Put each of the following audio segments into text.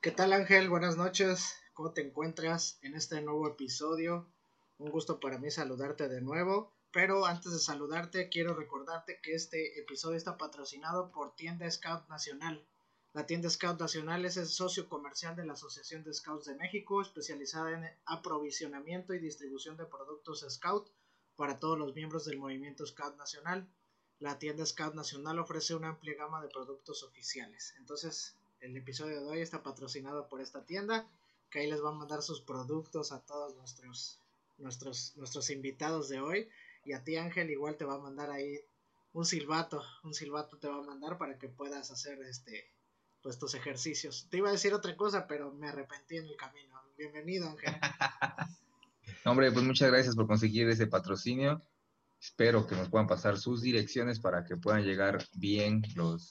¿Qué tal Ángel? Buenas noches. ¿Cómo te encuentras en este nuevo episodio? Un gusto para mí saludarte de nuevo. Pero antes de saludarte, quiero recordarte que este episodio está patrocinado por Tienda Scout Nacional. La Tienda Scout Nacional es el socio comercial de la Asociación de Scouts de México, especializada en aprovisionamiento y distribución de productos Scout para todos los miembros del movimiento Scout Nacional. La Tienda Scout Nacional ofrece una amplia gama de productos oficiales. Entonces, el episodio de hoy está patrocinado por esta tienda, que ahí les va a mandar sus productos a todos nuestros, nuestros, nuestros invitados de hoy. Y a ti Ángel igual te va a mandar ahí un silbato, un silbato te va a mandar para que puedas hacer este pues tus ejercicios. Te iba a decir otra cosa, pero me arrepentí en el camino. Bienvenido, Ángel. Hombre, pues muchas gracias por conseguir ese patrocinio. Espero que nos puedan pasar sus direcciones para que puedan llegar bien los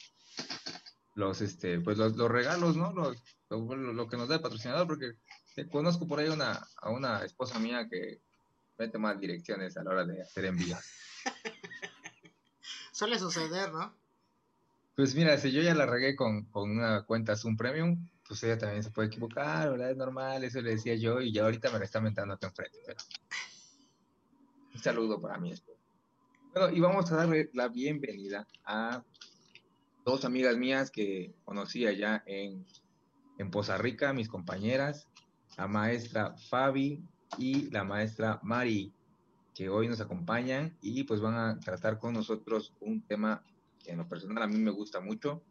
los, este, pues los, regalos, ¿no? Los, lo, que nos da el patrocinador, porque conozco por ahí una, a una esposa mía que mete más direcciones a la hora de hacer envíos. Suele suceder, ¿no? Pues mira, si yo ya la regué con, con una cuenta Zoom Premium, pues ella también se puede equivocar, ¿verdad? Es normal, eso le decía yo, y ya ahorita me la está mentando acá enfrente, pero... Un saludo para mí. Bueno, y vamos a darle la bienvenida a dos amigas mías que conocí allá en, en Poza Rica, mis compañeras, la maestra Fabi y la maestra Mari, que hoy nos acompañan y pues van a tratar con nosotros un tema que en lo personal a mí me gusta mucho.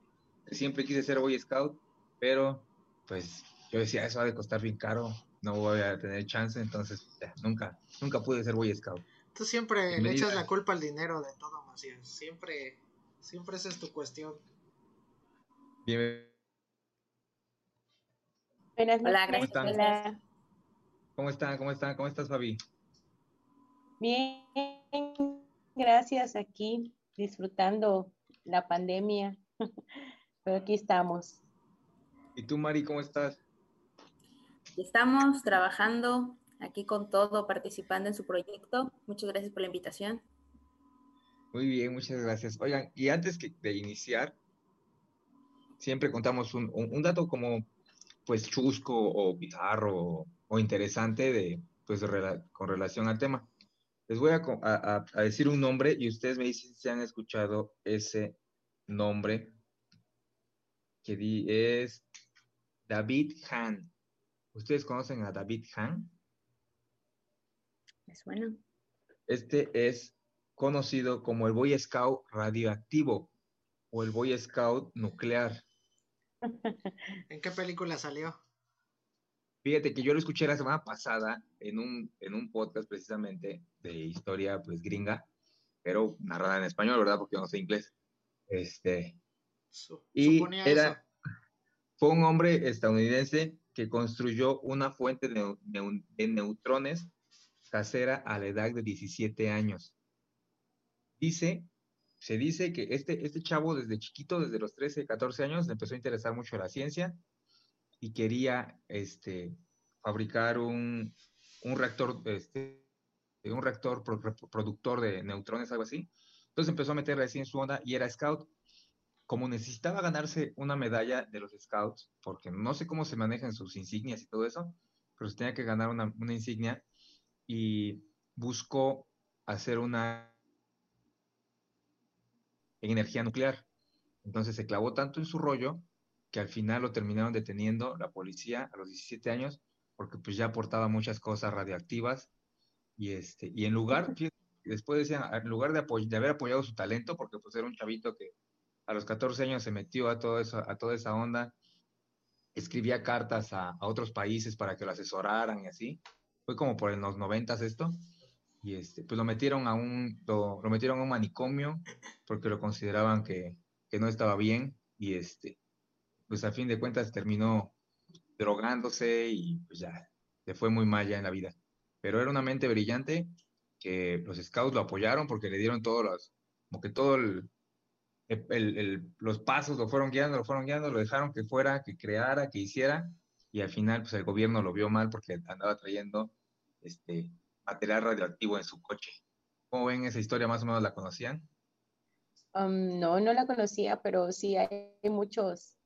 Siempre quise ser Boy Scout, pero pues yo decía, eso va a costar bien caro, no voy a tener chance, entonces nunca, nunca pude ser Boy Scout. Tú siempre le echas la culpa al dinero de todo, Macías. Siempre Siempre esa es tu cuestión. Bien. Buenas noches. Hola, gracias. ¿Cómo están? ¿Cómo están? ¿Cómo estás, Fabi? Bien, gracias aquí, disfrutando la pandemia. Pero aquí estamos. ¿Y tú, Mari, cómo estás? Estamos trabajando aquí con todo, participando en su proyecto. Muchas gracias por la invitación. Muy bien, muchas gracias. Oigan, y antes que de iniciar, siempre contamos un, dato como, pues, chusco o bizarro o, interesante de, pues, con relación al tema. Les voy a, decir un nombre y ustedes me dicen si han escuchado ese nombre, que es David Hahn. ¿Ustedes conocen a David Hahn? Me suena. Este es conocido como el Boy Scout radioactivo o el Boy Scout nuclear. ¿En qué película salió? Fíjate que yo lo escuché la semana pasada en un, en un podcast precisamente de historia pues gringa, pero narrada en español, ¿verdad? Porque yo no sé inglés. Este, y era, fue un hombre estadounidense que construyó una fuente de, de neutrones casera a la edad de 17 años dice, se dice que este, este chavo desde chiquito, desde los 13, 14 años, le empezó a interesar mucho la ciencia y quería este, fabricar un, un reactor, este, un reactor productor de neutrones, algo así. Entonces empezó a meterle así en su onda y era scout. Como necesitaba ganarse una medalla de los scouts, porque no sé cómo se manejan sus insignias y todo eso, pero tenía que ganar una, una insignia y buscó hacer una en energía nuclear. Entonces se clavó tanto en su rollo que al final lo terminaron deteniendo la policía a los 17 años porque pues ya aportaba muchas cosas radioactivas y este y en lugar después decían en lugar de, de haber apoyado su talento porque pues era un chavito que a los 14 años se metió a todo eso a toda esa onda escribía cartas a, a otros países para que lo asesoraran y así fue como por los noventas esto y este, pues lo metieron a un, lo, metieron a un manicomio porque lo consideraban que, que, no estaba bien y este, pues a fin de cuentas terminó drogándose y pues ya, se fue muy mal ya en la vida. Pero era una mente brillante que los scouts lo apoyaron porque le dieron todos los, como que todo el, el, los pasos lo fueron guiando, lo fueron guiando, lo dejaron que fuera, que creara, que hiciera, y al final pues el gobierno lo vio mal porque andaba trayendo este material radioactivo en su coche. ¿Cómo ven esa historia? ¿Más o menos la conocían? Um, no, no la conocía, pero sí hay muchos,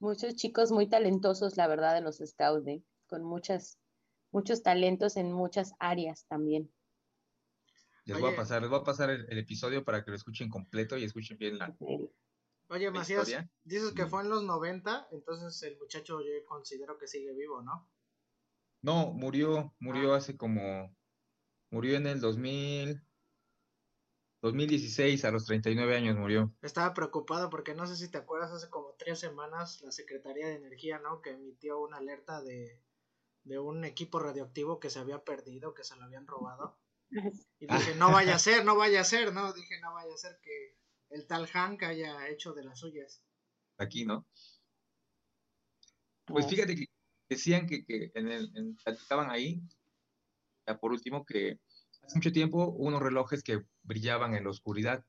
muchos chicos muy talentosos, la verdad, en los scouts, ¿eh? con muchas, muchos talentos en muchas áreas también. Les voy a pasar, les voy a pasar el, episodio para que lo escuchen completo y escuchen bien la. Oye, Macías, dices que fue en los 90, entonces el muchacho yo considero que sigue vivo, ¿no? No, murió, murió ah. hace como, murió en el 2000, 2016, a los 39 años murió. Estaba preocupado porque no sé si te acuerdas, hace como tres semanas la Secretaría de Energía, ¿no? Que emitió una alerta de, de un equipo radioactivo que se había perdido, que se lo habían robado. Y dije, no vaya a ser, no vaya a ser, ¿no? Dije, no vaya a ser que el tal Hank haya hecho de las suyas. Aquí, ¿no? Pues fíjate que decían que, en el, estaban ahí, ya por último, que hace mucho tiempo unos relojes que brillaban en la oscuridad.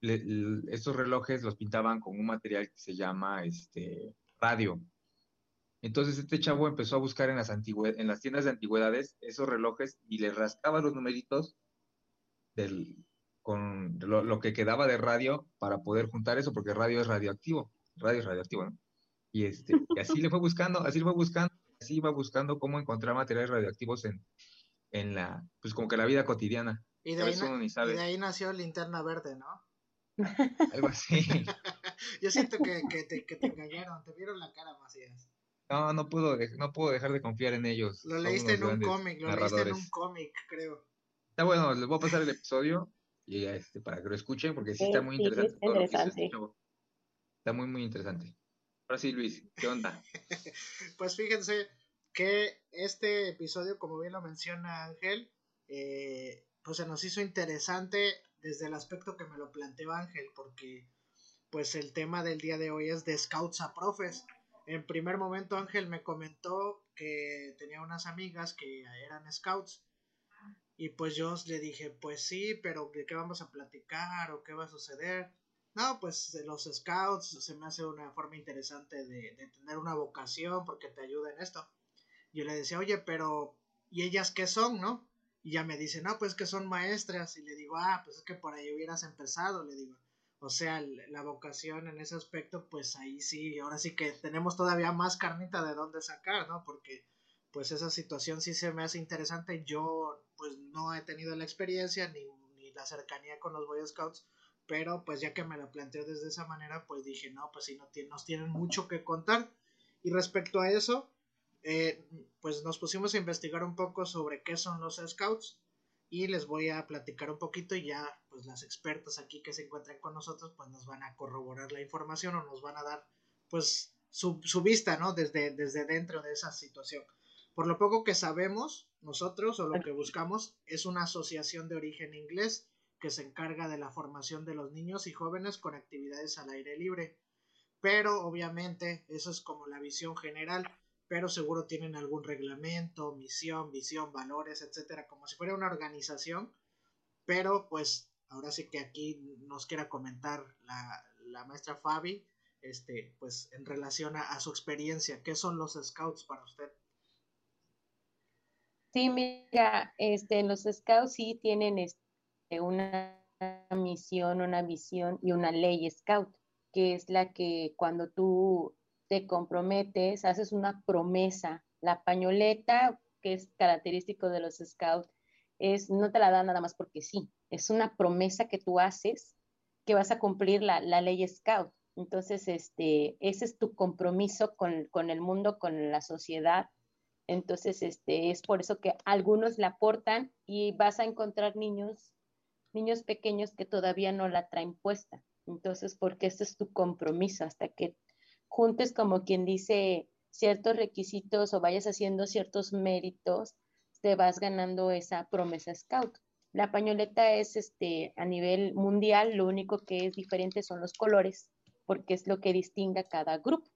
estos relojes los pintaban con un material que se llama este, radio. Entonces este chavo empezó a buscar en las, en las tiendas de antigüedades esos relojes y le rascaba los numeritos del, con lo, que quedaba de radio para poder juntar eso, porque radio es radioactivo, radio es radioactivo, ¿no? Y, este, y así le fue buscando, así le fue buscando, así iba buscando cómo encontrar materiales radioactivos en, en la, pues como que la vida cotidiana. Y de, ahí, y de ahí nació Linterna Verde, ¿no? Algo así. Yo siento que, que, te, que te engañaron, te vieron la cara, Macías. No, no puedo, no puedo dejar de confiar en ellos. Lo leíste en un cómic, lo leíste en un cómic, creo. Está bueno, les voy a pasar el episodio y este, para que lo escuchen, porque sí, está muy interesante. interesante. está muy, muy interesante. Ahora sí, Luis, ¿qué onda? pues fíjense que este episodio, como bien lo menciona Ángel, eh, pues se nos hizo interesante desde el aspecto que me lo planteó Ángel, porque pues el tema del día de hoy es de scouts a profes. En primer momento Ángel me comentó que tenía unas amigas que eran scouts y pues yo le dije, pues sí, pero ¿de qué vamos a platicar o qué va a suceder? No, pues los scouts se me hace una forma interesante de, de tener una vocación porque te ayuda en esto. Yo le decía, oye, pero ¿y ellas qué son, no? Y ya me dice, no, pues que son maestras. Y le digo, ah, pues es que por ahí hubieras empezado, le digo. O sea, la vocación en ese aspecto, pues ahí sí, ahora sí que tenemos todavía más carnita de dónde sacar, ¿no? Porque pues esa situación sí se me hace interesante. Yo pues no he tenido la experiencia ni, ni la cercanía con los Boy Scouts, pero pues ya que me la planteo desde esa manera, pues dije, no, pues sí, no nos tienen mucho que contar. Y respecto a eso, eh, pues nos pusimos a investigar un poco sobre qué son los Scouts y les voy a platicar un poquito y ya pues las expertas aquí que se encuentran con nosotros pues nos van a corroborar la información o nos van a dar pues su, su vista, ¿no? Desde, desde dentro de esa situación. Por lo poco que sabemos nosotros o lo que buscamos es una asociación de origen inglés que se encarga de la formación de los niños y jóvenes con actividades al aire libre. Pero obviamente eso es como la visión general pero seguro tienen algún reglamento, misión, visión, valores, etcétera, como si fuera una organización. Pero pues ahora sí que aquí nos quiera comentar la, la maestra Fabi, este, pues en relación a, su experiencia, ¿qué son los scouts para usted? Sí, mira, este, los scouts sí tienen este, una misión, una visión y una ley scout, que es la que cuando tú te comprometes, haces una promesa. La pañoleta, que es característico de los scouts, es, no te la dan nada más porque sí, es una promesa que tú haces que vas a cumplir la, ley scout. Entonces, este, ese es tu compromiso con, con, el mundo, con la sociedad. Entonces, este, es por eso que algunos la aportan y vas a encontrar niños, niños pequeños que todavía no la traen puesta. Entonces, porque este es tu compromiso hasta que juntes como quien dice ciertos requisitos o vayas haciendo ciertos méritos, te vas ganando esa promesa scout. La pañoleta es este a nivel mundial, lo único que es diferente son los colores, porque es lo que distingue a cada grupo.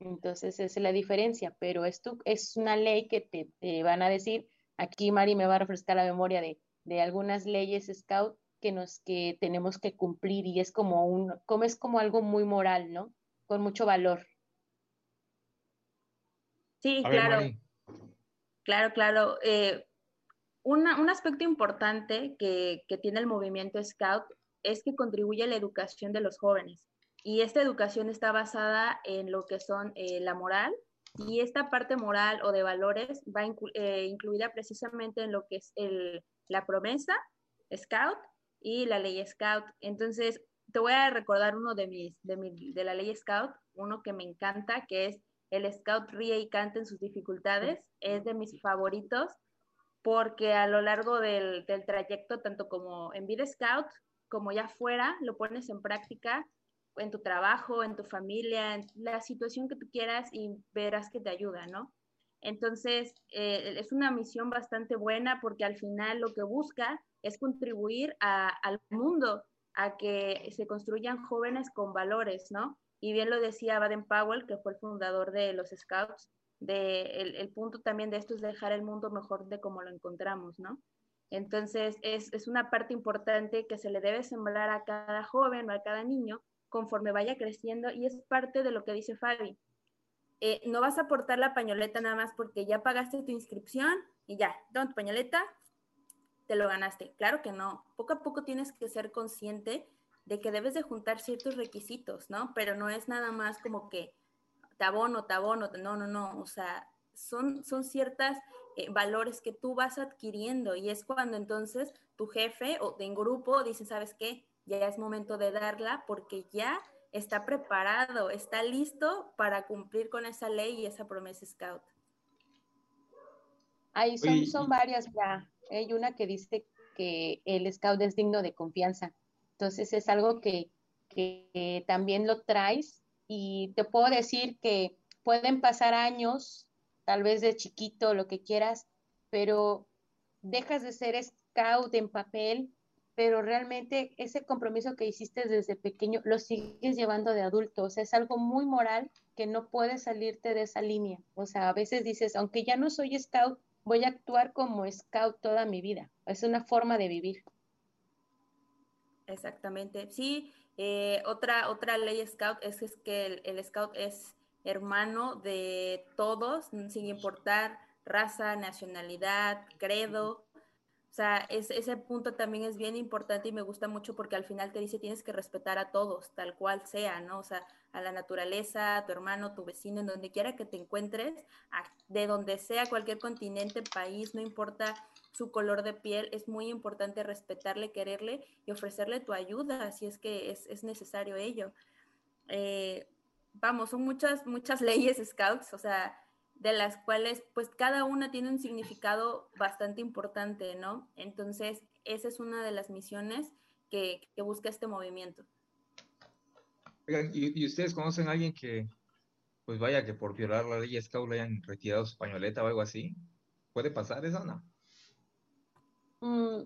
Entonces, es la diferencia, pero esto es una ley que te, van a decir, aquí Mari me va a refrescar la memoria de, de, algunas leyes scout que nos que tenemos que cumplir y es como un como es como algo muy moral, ¿no? Con mucho valor. Sí, claro. claro, claro. Eh, un aspecto importante que, que tiene el movimiento Scout es que contribuye a la educación de los jóvenes. Y esta educación está basada en lo que son eh, la moral y esta parte moral o de valores va eh, incluida precisamente en lo que es el, la promesa Scout y la ley Scout. Entonces, te voy a recordar uno de mis, de, mi, de la ley Scout, uno que me encanta, que es el Scout ríe y canta en sus dificultades. Es de mis favoritos porque a lo largo del, del trayecto, tanto como en vida Scout como ya fuera, lo pones en práctica en tu trabajo, en tu familia, en la situación que tú quieras y verás que te ayuda, ¿no? Entonces, eh, es una misión bastante buena porque al final lo que busca es contribuir al mundo, a que se construyan jóvenes con valores, ¿no? Y bien lo decía Baden Powell, que fue el fundador de los Scouts, el, punto también de esto es dejar el mundo mejor de como lo encontramos, ¿no? Entonces, es, es una parte importante que se le debe sembrar a cada joven o a cada niño conforme vaya creciendo y es parte de lo que dice Fabi. Eh, no vas a aportar la pañoleta nada más porque ya pagaste tu inscripción y ya, toma tu pañoleta, te lo ganaste. Claro que no. Poco a poco tienes que ser consciente de que debes de juntar ciertos requisitos, ¿no? Pero no es nada más como que tabono, tabono, no, no, no. O sea, son, son ciertas eh, valores que tú vas adquiriendo y es cuando entonces tu jefe o en grupo dice, ¿sabes qué? ya es momento de darla porque ya está preparado, está listo para cumplir con esa ley y esa promesa scout. Ahí son, son varias ya. Hay una que dice que el scout es digno de confianza. Entonces es algo que, que también lo traes y te puedo decir que pueden pasar años, tal vez de chiquito, lo que quieras, pero dejas de ser scout en papel pero realmente ese compromiso que hiciste desde pequeño lo sigues llevando de adulto, o sea, es algo muy moral que no puedes salirte de esa línea, o sea, a veces dices, aunque ya no soy scout, voy a actuar como scout toda mi vida, es una forma de vivir. Exactamente, sí, eh, otra, otra ley scout es, es que el, el scout es hermano de todos, sin importar raza, nacionalidad, credo, o sea, ese punto también es bien importante y me gusta mucho porque al final te dice tienes que respetar a todos, tal cual sea, ¿no? O sea, a la naturaleza, a tu hermano, tu vecino, en donde quiera que te encuentres, de donde sea, cualquier continente, país, no importa su color de piel, es muy importante respetarle, quererle y ofrecerle tu ayuda si es que es, necesario ello. Eh, vamos, son muchas, muchas leyes scouts, o sea, de las cuales pues cada una tiene un significado bastante importante, ¿no? Entonces, esa es una de las misiones que, busca este movimiento. ¿y, ustedes conocen a alguien que, pues vaya, que por violar la ley Scout le hayan retirado su pañoleta o algo así? ¿Puede pasar eso o no? Mm,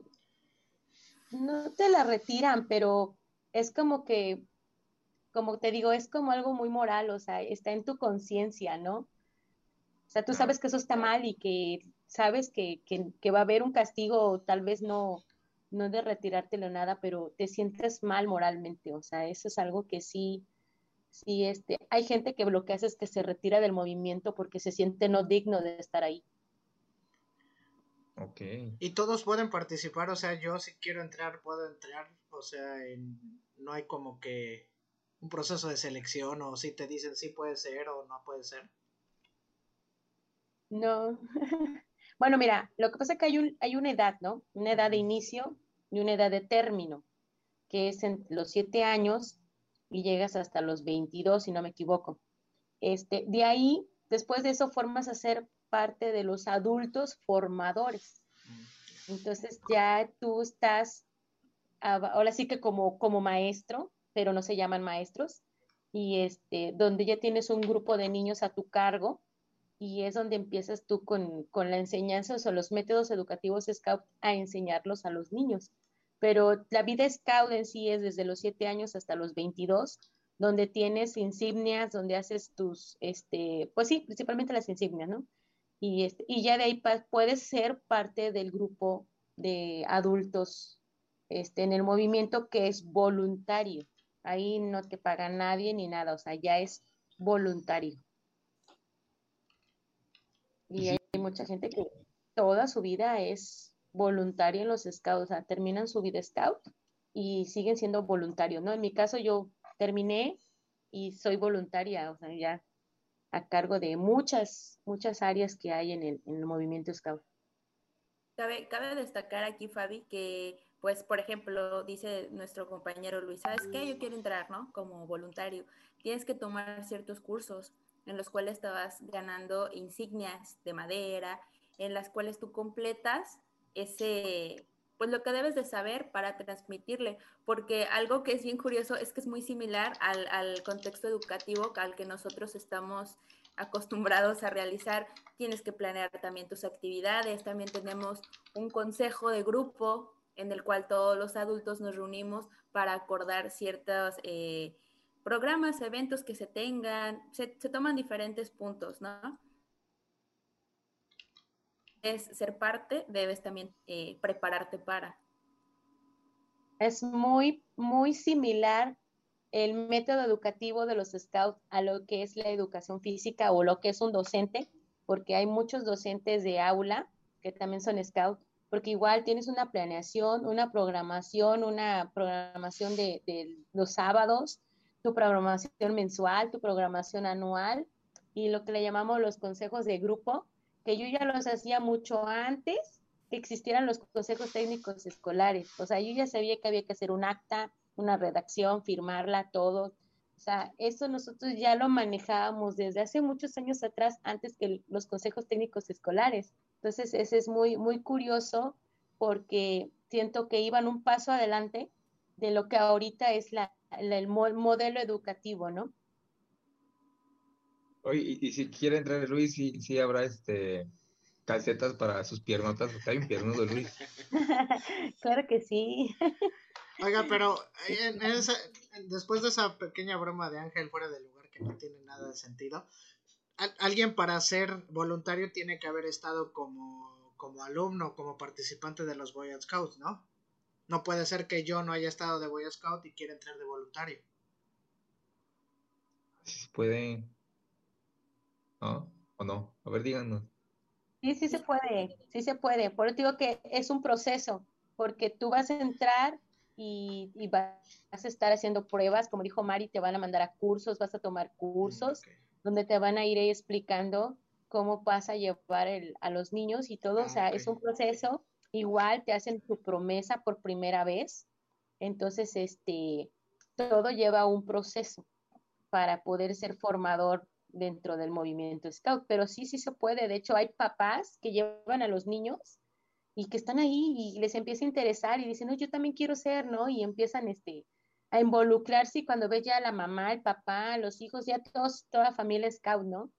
no te la retiran, pero es como que, como te digo, es como algo muy moral, o sea, está en tu conciencia, ¿no? O sea, tú sabes que eso está mal y que sabes que, va a haber un castigo, tal vez no, no de retirártelo nada, pero te sientes mal moralmente. O sea, eso es algo que sí, sí, este, hay gente que lo que hace es que se retira del movimiento porque se siente no digno de estar ahí. Ok. Y todos pueden participar, o sea, yo si quiero entrar, puedo entrar, o sea, no hay como que un proceso de selección o si te dicen si puede ser o no puede ser. No. bueno, mira, lo que pasa es que hay, un, hay una edad, ¿no? Una edad de inicio y una edad de término, que es en los siete años y llegas hasta los 22, si no me equivoco. Este, de ahí, después de eso, formas a ser parte de los adultos formadores. Entonces ya tú estás, ahora sí que como, como maestro, pero no se llaman maestros, y este, donde ya tienes un grupo de niños a tu cargo y es donde empiezas tú con, con la enseñanza o los métodos educativos Scout a enseñarlos a los niños. Pero la vida Scout en sí es desde los 7 años hasta los 22, donde tienes insignias, donde haces tus, este, pues sí, principalmente las insignias, ¿no? Y, este, y ya de ahí puedes ser parte del grupo de adultos este, en el movimiento que es voluntario. Ahí no te paga nadie ni nada, o sea, ya es voluntario. Y hay mucha gente que toda su vida es voluntaria en los scouts, o sea, terminan su vida scout y siguen siendo voluntarios, ¿no? En mi caso yo terminé y soy voluntaria, o sea, ya a cargo de muchas, muchas áreas que hay en el, en el movimiento scout. Cabe, cabe destacar aquí, Fabi, que pues, por ejemplo, dice nuestro compañero Luis, ¿sabes qué? Yo quiero entrar, ¿no? Como voluntario. Tienes que tomar ciertos cursos en los cuales te vas ganando insignias de madera, en las cuales tú completas ese, pues lo que debes de saber para transmitirle, porque algo que es bien curioso es que es muy similar al, al contexto educativo al que nosotros estamos acostumbrados a realizar. Tienes que planear también tus actividades, también tenemos un consejo de grupo en el cual todos los adultos nos reunimos para acordar ciertos eh, programas, eventos que se tengan, se, toman diferentes puntos, ¿no? Es ser parte, debes también eh, prepararte para. Es muy, muy similar el método educativo de los scouts a lo que es la educación física o lo que es un docente, porque hay muchos docentes de aula que también son scouts porque igual tienes una planeación, una programación, una programación de, los sábados, tu programación mensual, tu programación anual y lo que le llamamos los consejos de grupo, que yo ya los hacía mucho antes que existieran los consejos técnicos escolares. O sea, yo ya sabía que había que hacer un acta, una redacción, firmarla, todo. O sea, eso nosotros ya lo manejábamos desde hace muchos años atrás, antes que los consejos técnicos escolares. Entonces, ese es muy, muy curioso porque siento que iban un paso adelante de lo que ahorita es la, el modelo educativo, ¿no? Oye, y, si quiere entrar Luis, sí, sí habrá este calcetas para sus piernotas, porque hay un piernudo Luis. claro que sí. Oiga, pero después de esa pequeña broma de Ángel fuera del lugar que no tiene nada de sentido, alguien para ser voluntario tiene que haber estado como, como alumno, como participante de los Boy Scouts, ¿no? No puede ser que yo no haya estado de Boy Scout y quiera entrar de voluntario. Sí puede. ¿No? ¿O no? A ver, díganos. Sí, sí se puede, sí se puede. Por eso digo que es un proceso, porque tú vas a entrar y, vas a estar haciendo pruebas, como dijo Mari, te van a mandar a cursos, vas a tomar cursos. Mm, donde te van a ir explicando cómo vas a llevar a los niños y todo, o sea, es un proceso, igual te hacen tu promesa por primera vez, entonces, este, todo lleva un proceso para poder ser formador dentro del movimiento Scout, pero sí, sí se puede, de hecho hay papás que llevan a los niños y que están ahí y les empieza a interesar y dicen, no, yo también quiero ser, ¿no? Y empiezan, este, a involucrarse cuando ve ya la mamá, el papá, los hijos, ya todos, toda la familia scout, ¿no?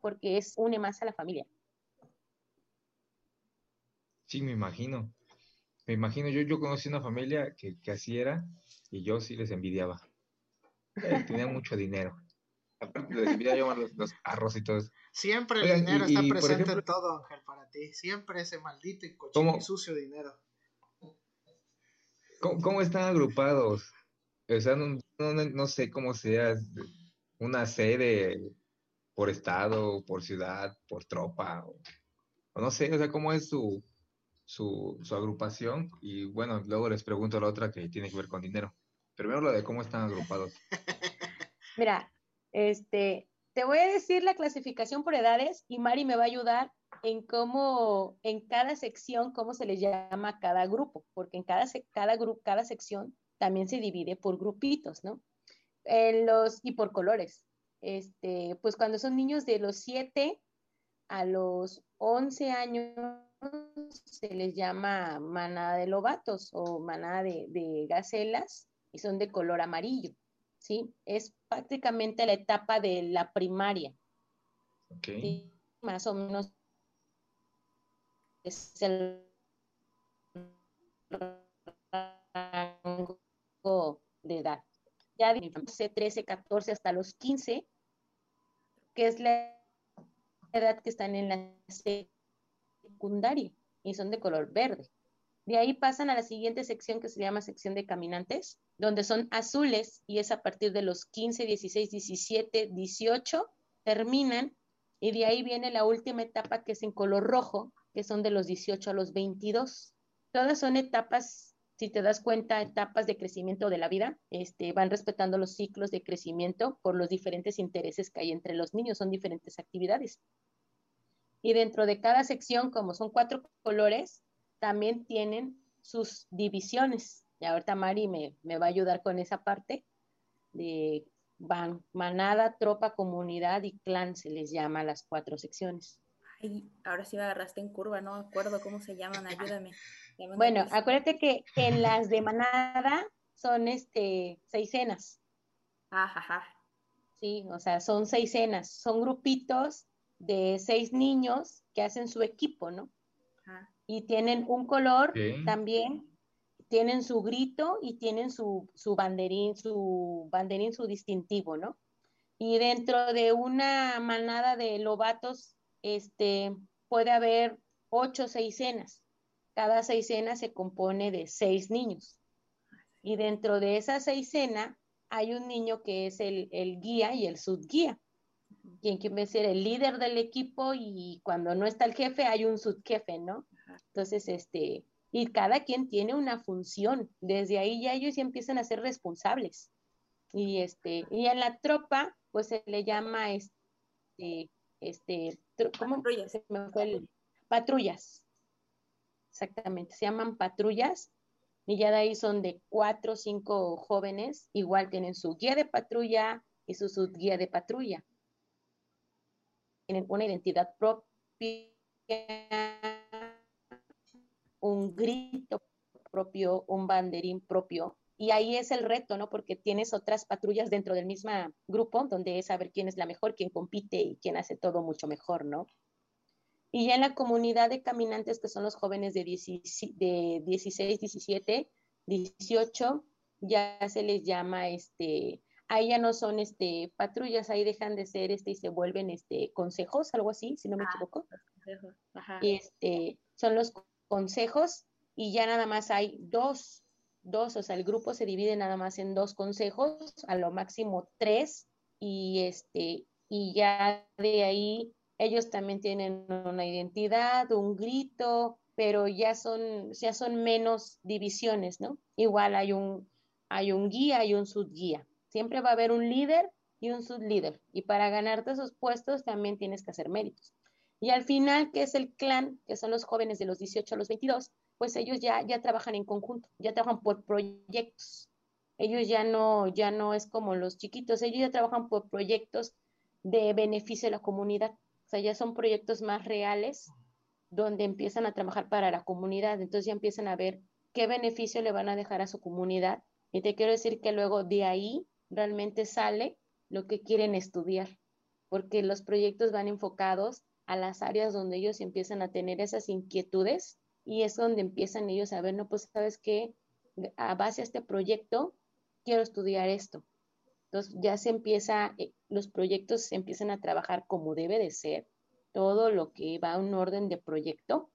Porque es une más a la familia. Sí, me imagino. Me imagino, yo, yo conocí una familia que, así era y yo sí les envidiaba. Eh, tenían mucho dinero. Aparte les envidiaba yo los, los carros y todo eso. Siempre el dinero está presente en todo, Ángel, para ti. Siempre ese maldito y cochino y sucio dinero. ¿Cómo, están agrupados? O sea, no, sé cómo sea una sede por estado, por ciudad, por tropa, o, no sé, o sea, cómo es su, su, agrupación. Y bueno, luego les pregunto la otra que tiene que ver con dinero. Primero lo de cómo están agrupados. Mira, este, te voy a decir la clasificación por edades y Mari me va a ayudar en cómo, en cada sección, cómo se le llama cada grupo, porque en cada, cada, grupo, cada sección también se divide por grupitos, ¿no? En los, y por colores. Este, pues cuando son niños de los 7 a los 11 años se les llama manada de lobatos o manada de, de gacelas y son de color amarillo. ¿sí? Es prácticamente la etapa de la primaria. Más o menos es el rango de edad. Ya de 13, 14 hasta los 15, que es la edad que están en la secundaria y son de color verde. De ahí pasan a la siguiente sección que se llama sección de caminantes, donde son azules y es a partir de los 15, 16, 17, 18, terminan y de ahí viene la última etapa que es en color rojo, que son de los 18 a los 22. Todas son etapas, si te das cuenta, etapas de crecimiento de la vida, este, van respetando los ciclos de crecimiento por los diferentes intereses que hay entre los niños, son diferentes actividades. Y dentro de cada sección, como son cuatro colores, también tienen sus divisiones. Y ahorita Mari me, me va a ayudar con esa parte de van, manada, tropa, comunidad y clan, se les llama a las cuatro secciones. Ay, ahora sí me agarraste en curva, no me acuerdo cómo se llaman, ayúdame. Bueno, acuérdate que en las de manada son este seisenas, Ajá, ajá. ¿sí? O sea, son seisenas, son grupitos de seis niños que hacen su equipo, ¿no? ajá. Y tienen un color también, tienen su grito y tienen su, su banderín, su banderín, su distintivo, ¿no? Y dentro de una manada de lobatos, este, puede haber ocho seisenas. Cada seisena se compone de seis niños. Y dentro de esa seisena hay un niño que es el, el guía y el subguía, quien quiere ser el líder del equipo y cuando no está el jefe hay un subjefe, ¿no? Entonces, este, y cada quien tiene una función. Desde ahí ya ellos ya empiezan a ser responsables. Y este, y en la tropa, pues se le llama este, este, ¿cómo? Patrullas. Se me fue el- patrullas. Exactamente, se llaman patrullas. Y ya de ahí son de cuatro o cinco jóvenes, igual tienen su guía de patrulla y su subguía de patrulla. Tienen una identidad propia, un grito propio, un banderín propio. Y ahí es el reto, ¿no? Porque tienes otras patrullas dentro del mismo grupo, donde es saber quién es la mejor, quién compite y quién hace todo mucho mejor, ¿no? Y ya en la comunidad de caminantes, que son los jóvenes de, 16, de 16, 17, 18, ya se les llama, este, ahí ya no son este, patrullas, ahí dejan de ser este, y se vuelven este, consejos, algo así, si no me Ah. equivoco Ajá. este, son los consejos y ya nada más hay dos, dos, o sea, el grupo se divide nada más en dos consejos, a lo máximo tres, y este, y ya de ahí ellos también tienen una identidad, un grito, pero ya son, ya son menos divisiones, ¿no? Igual hay un, hay un guía y un subguía. Siempre va a haber un líder y un sublíder. Y para ganarte esos puestos también tienes que hacer méritos. Y al final, que es el clan, que son los jóvenes de los 18 a los 22, pues ellos ya, ya trabajan en conjunto, ya trabajan por proyectos. Ellos ya no, ya no es como los chiquitos, ellos ya trabajan por proyectos de beneficio de la comunidad. O sea, ya son proyectos más reales donde empiezan a trabajar para la comunidad. Entonces ya empiezan a ver qué beneficio le van a dejar a su comunidad. Y te quiero decir que luego de ahí realmente sale lo que quieren estudiar, porque los proyectos van enfocados a las áreas donde ellos empiezan a tener esas inquietudes y es donde empiezan ellos a ver, no, pues sabes que a base a este proyecto quiero estudiar esto. Entonces ya se empieza, eh, los proyectos se empiezan a trabajar como debe de ser, todo lo que va a un orden de proyecto,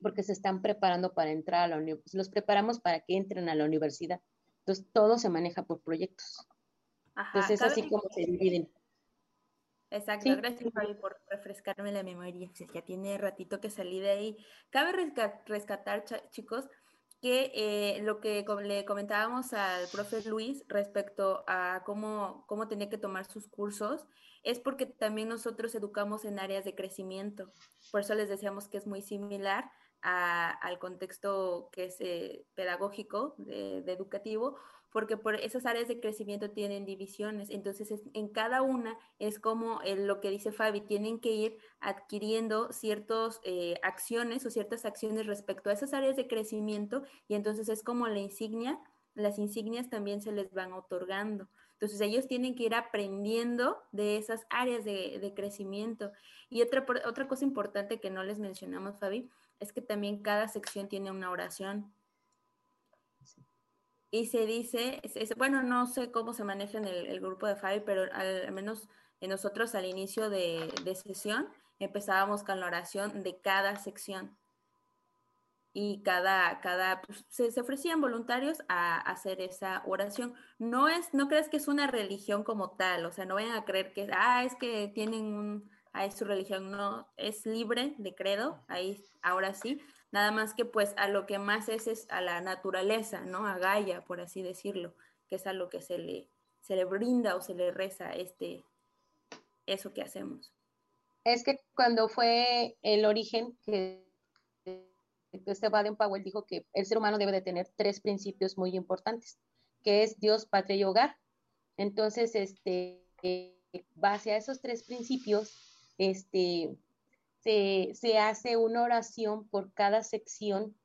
porque se están preparando para entrar a la universidad, los preparamos para que entren a la universidad. Entonces todo se maneja por proyectos. Ajá. Entonces es así como se dividen. Exacto, Sí. gracias Fabi por refrescarme la memoria, ya tiene ratito que salí de ahí. Cabe resca- rescatar, chicos, que eh, lo que le comentábamos al profe Luis respecto a cómo, cómo tenía que tomar sus cursos, es porque también nosotros educamos en áreas de crecimiento. Por eso les decíamos que es muy similar a- al contexto que es eh, pedagógico, de, de educativo, porque por esas áreas de crecimiento tienen divisiones. Entonces, es- en cada una es como eh, lo que dice Fabi, tienen que ir adquiriendo ciertas acciones o ciertas acciones respecto a esas áreas de crecimiento y entonces es como la insignia, las insignias también se les van otorgando. Entonces ellos tienen que ir aprendiendo de esas áreas de, crecimiento. Y otra, otra cosa importante que no les mencionamos, Fabi, es que también cada sección tiene una oración. Y se dice, bueno, no sé cómo se maneja en el, grupo de Fabi, pero al, menos en nosotros al inicio de, de sesión empezábamos con la oración de cada sección y cada, cada pues, se, ofrecían voluntarios a, hacer esa oración. No es, no crees que es una religión como tal, o sea, no vayan a creer que, ah, es que tienen un, ah, es su religión, no, es libre de credo, ahí, ahora sí, nada más que pues a lo que más es es a la naturaleza, ¿no? A Gaia, por así decirlo, que es a lo que se le, se le brinda o se le reza este, eso que hacemos. Es que cuando fue el origen que este Baden Powell dijo que el ser humano debe de tener tres principios muy importantes, que es Dios, patria y hogar. Entonces, este, base a esos tres principios, este, se, hace una oración por cada sección,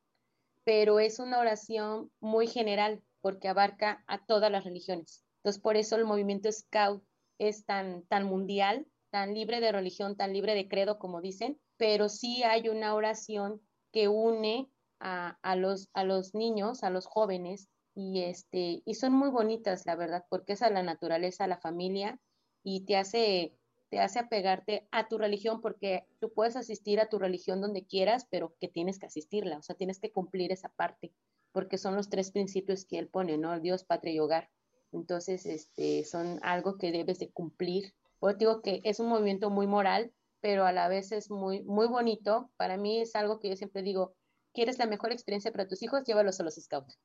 pero es una oración muy general porque abarca a todas las religiones. Entonces, por eso el movimiento Scout es tan, tan mundial, tan libre de religión, tan libre de credo, como dicen, pero sí hay una oración que une a, a, los, a los niños, a los jóvenes, y, este, y son muy bonitas, la verdad, porque es a la naturaleza, a la familia, y te hace, te hace apegarte a tu religión, porque tú puedes asistir a tu religión donde quieras, pero que tienes que asistirla, o sea, tienes que cumplir esa parte, porque son los tres principios que él pone, ¿no? Dios, patria y hogar. Entonces, este, son algo que debes de cumplir. Pues digo que es un movimiento muy moral, pero a la vez es muy, muy bonito. Para mí es algo que yo siempre digo, ¿quieres la mejor experiencia para tus hijos? Llévalos a los scouts.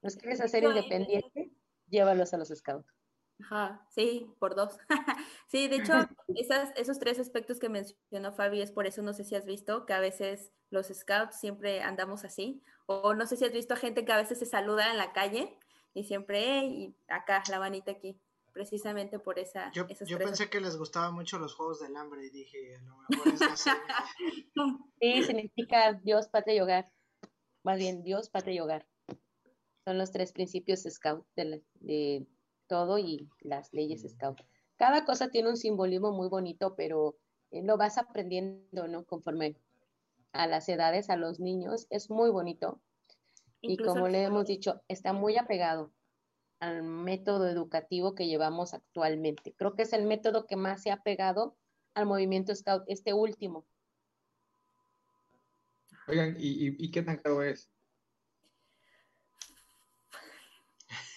¿Los quieres hacer independiente? Llévalos a los scouts. Ajá, sí, por dos. sí, de hecho, esas, esos tres aspectos que mencionó Fabi es por eso, no sé si has visto, que a veces los scouts siempre andamos así, o no sé si has visto a gente que a veces se saluda en la calle y siempre, y acá, la manita aquí precisamente por esa... Yo, yo pensé que les gustaban mucho los Juegos del Hambre y dije, a lo mejor es así. sí, significa Dios, patria y hogar. Más bien, Dios, patria y hogar. Son los tres principios scout de, todo y las leyes scout. Cada cosa tiene un simbolismo muy bonito, pero eh, lo vas aprendiendo, ¿no? Conforme a las edades, a los niños, es muy bonito. y como le hemos dicho, está muy apegado al método educativo que llevamos actualmente. Creo que es el método que más se ha pegado al movimiento Scout, este último. Oigan, ¿y, qué tan caro es?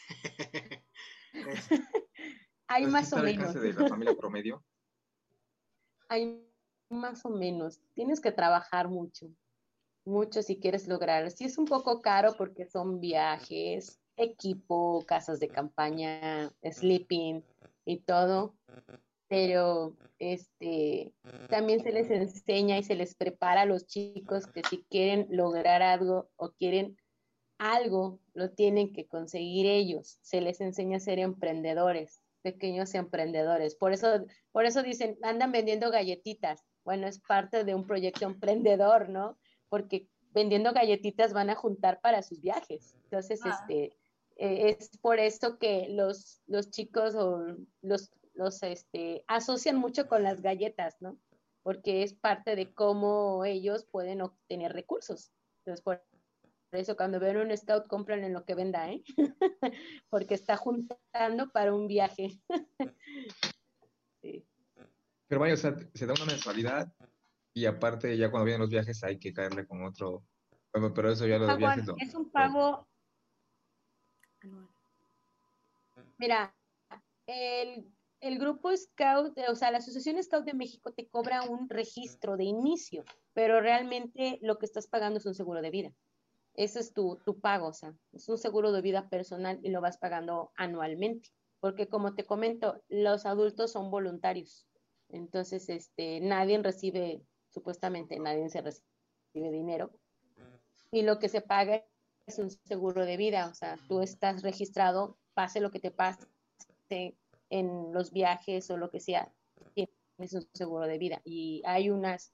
Hay más o menos. de la familia promedio? Hay más o menos. Tienes que trabajar mucho, mucho si quieres lograrlo. Sí es un poco caro porque son viajes, equipo, casas de campaña, sleeping y todo, pero este también se les enseña y se les prepara a los chicos que si quieren lograr algo o quieren algo, lo tienen que conseguir ellos. Se les enseña a ser emprendedores, pequeños emprendedores. Por eso, por eso dicen, andan vendiendo galletitas. Bueno, es parte de un proyecto emprendedor, ¿no? Porque vendiendo galletitas van a juntar para sus viajes. Entonces, ah. este, eh, es por eso que los, los chicos o los, los este, asocian mucho con las galletas, ¿no? Porque es parte de cómo ellos pueden obtener recursos. Entonces, por eso cuando ven un scout compran en lo que venda, ¿eh? Porque está juntando para un viaje. Pero vaya, o sea, se da una mensualidad y aparte ya cuando vienen los viajes hay que caerle con otro. Pero eso ya los viajes Es un pago Mira, el, el grupo Scout, o sea, la Asociación Scout de México te cobra un registro de inicio, pero realmente lo que estás pagando es un seguro de vida. Ese es tu, tu pago, o sea, es un seguro de vida personal y lo vas pagando anualmente. Porque como te comento, los adultos son voluntarios. Entonces, este, nadie recibe, supuestamente nadie se recibe dinero. Y lo que se paga es un seguro de vida, o sea, tú estás registrado, pase lo que te pase en los viajes o lo que sea, tienes un seguro de vida. Y hay unas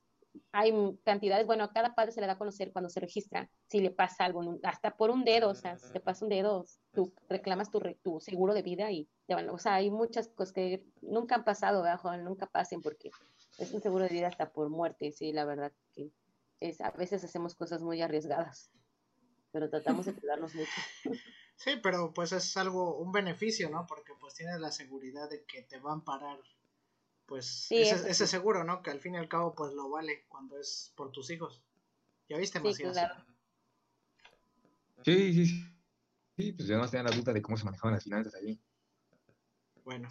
hay cantidades, bueno, a cada padre se le da a conocer cuando se registra si le pasa algo, hasta por un dedo, o sea, si te pasa un dedo, tú reclamas tu, tu seguro de vida y te van, o sea, hay muchas cosas que nunca han pasado, ¿verdad, Nunca pasen porque es un seguro de vida hasta por muerte, sí, la verdad que es, a veces hacemos cosas muy arriesgadas, pero tratamos de cuidarnos mucho. Sí, pero pues es algo, un beneficio, ¿no? Porque pues tienes la seguridad de que te van a parar pues ese, seguro, ¿no? Que al fin y al cabo pues lo vale cuando es por tus hijos. ¿Ya viste, Macías? Sí, sí, sí. Sí, pues ya no tenían la duda de cómo se manejaban las finanzas allí. Bueno.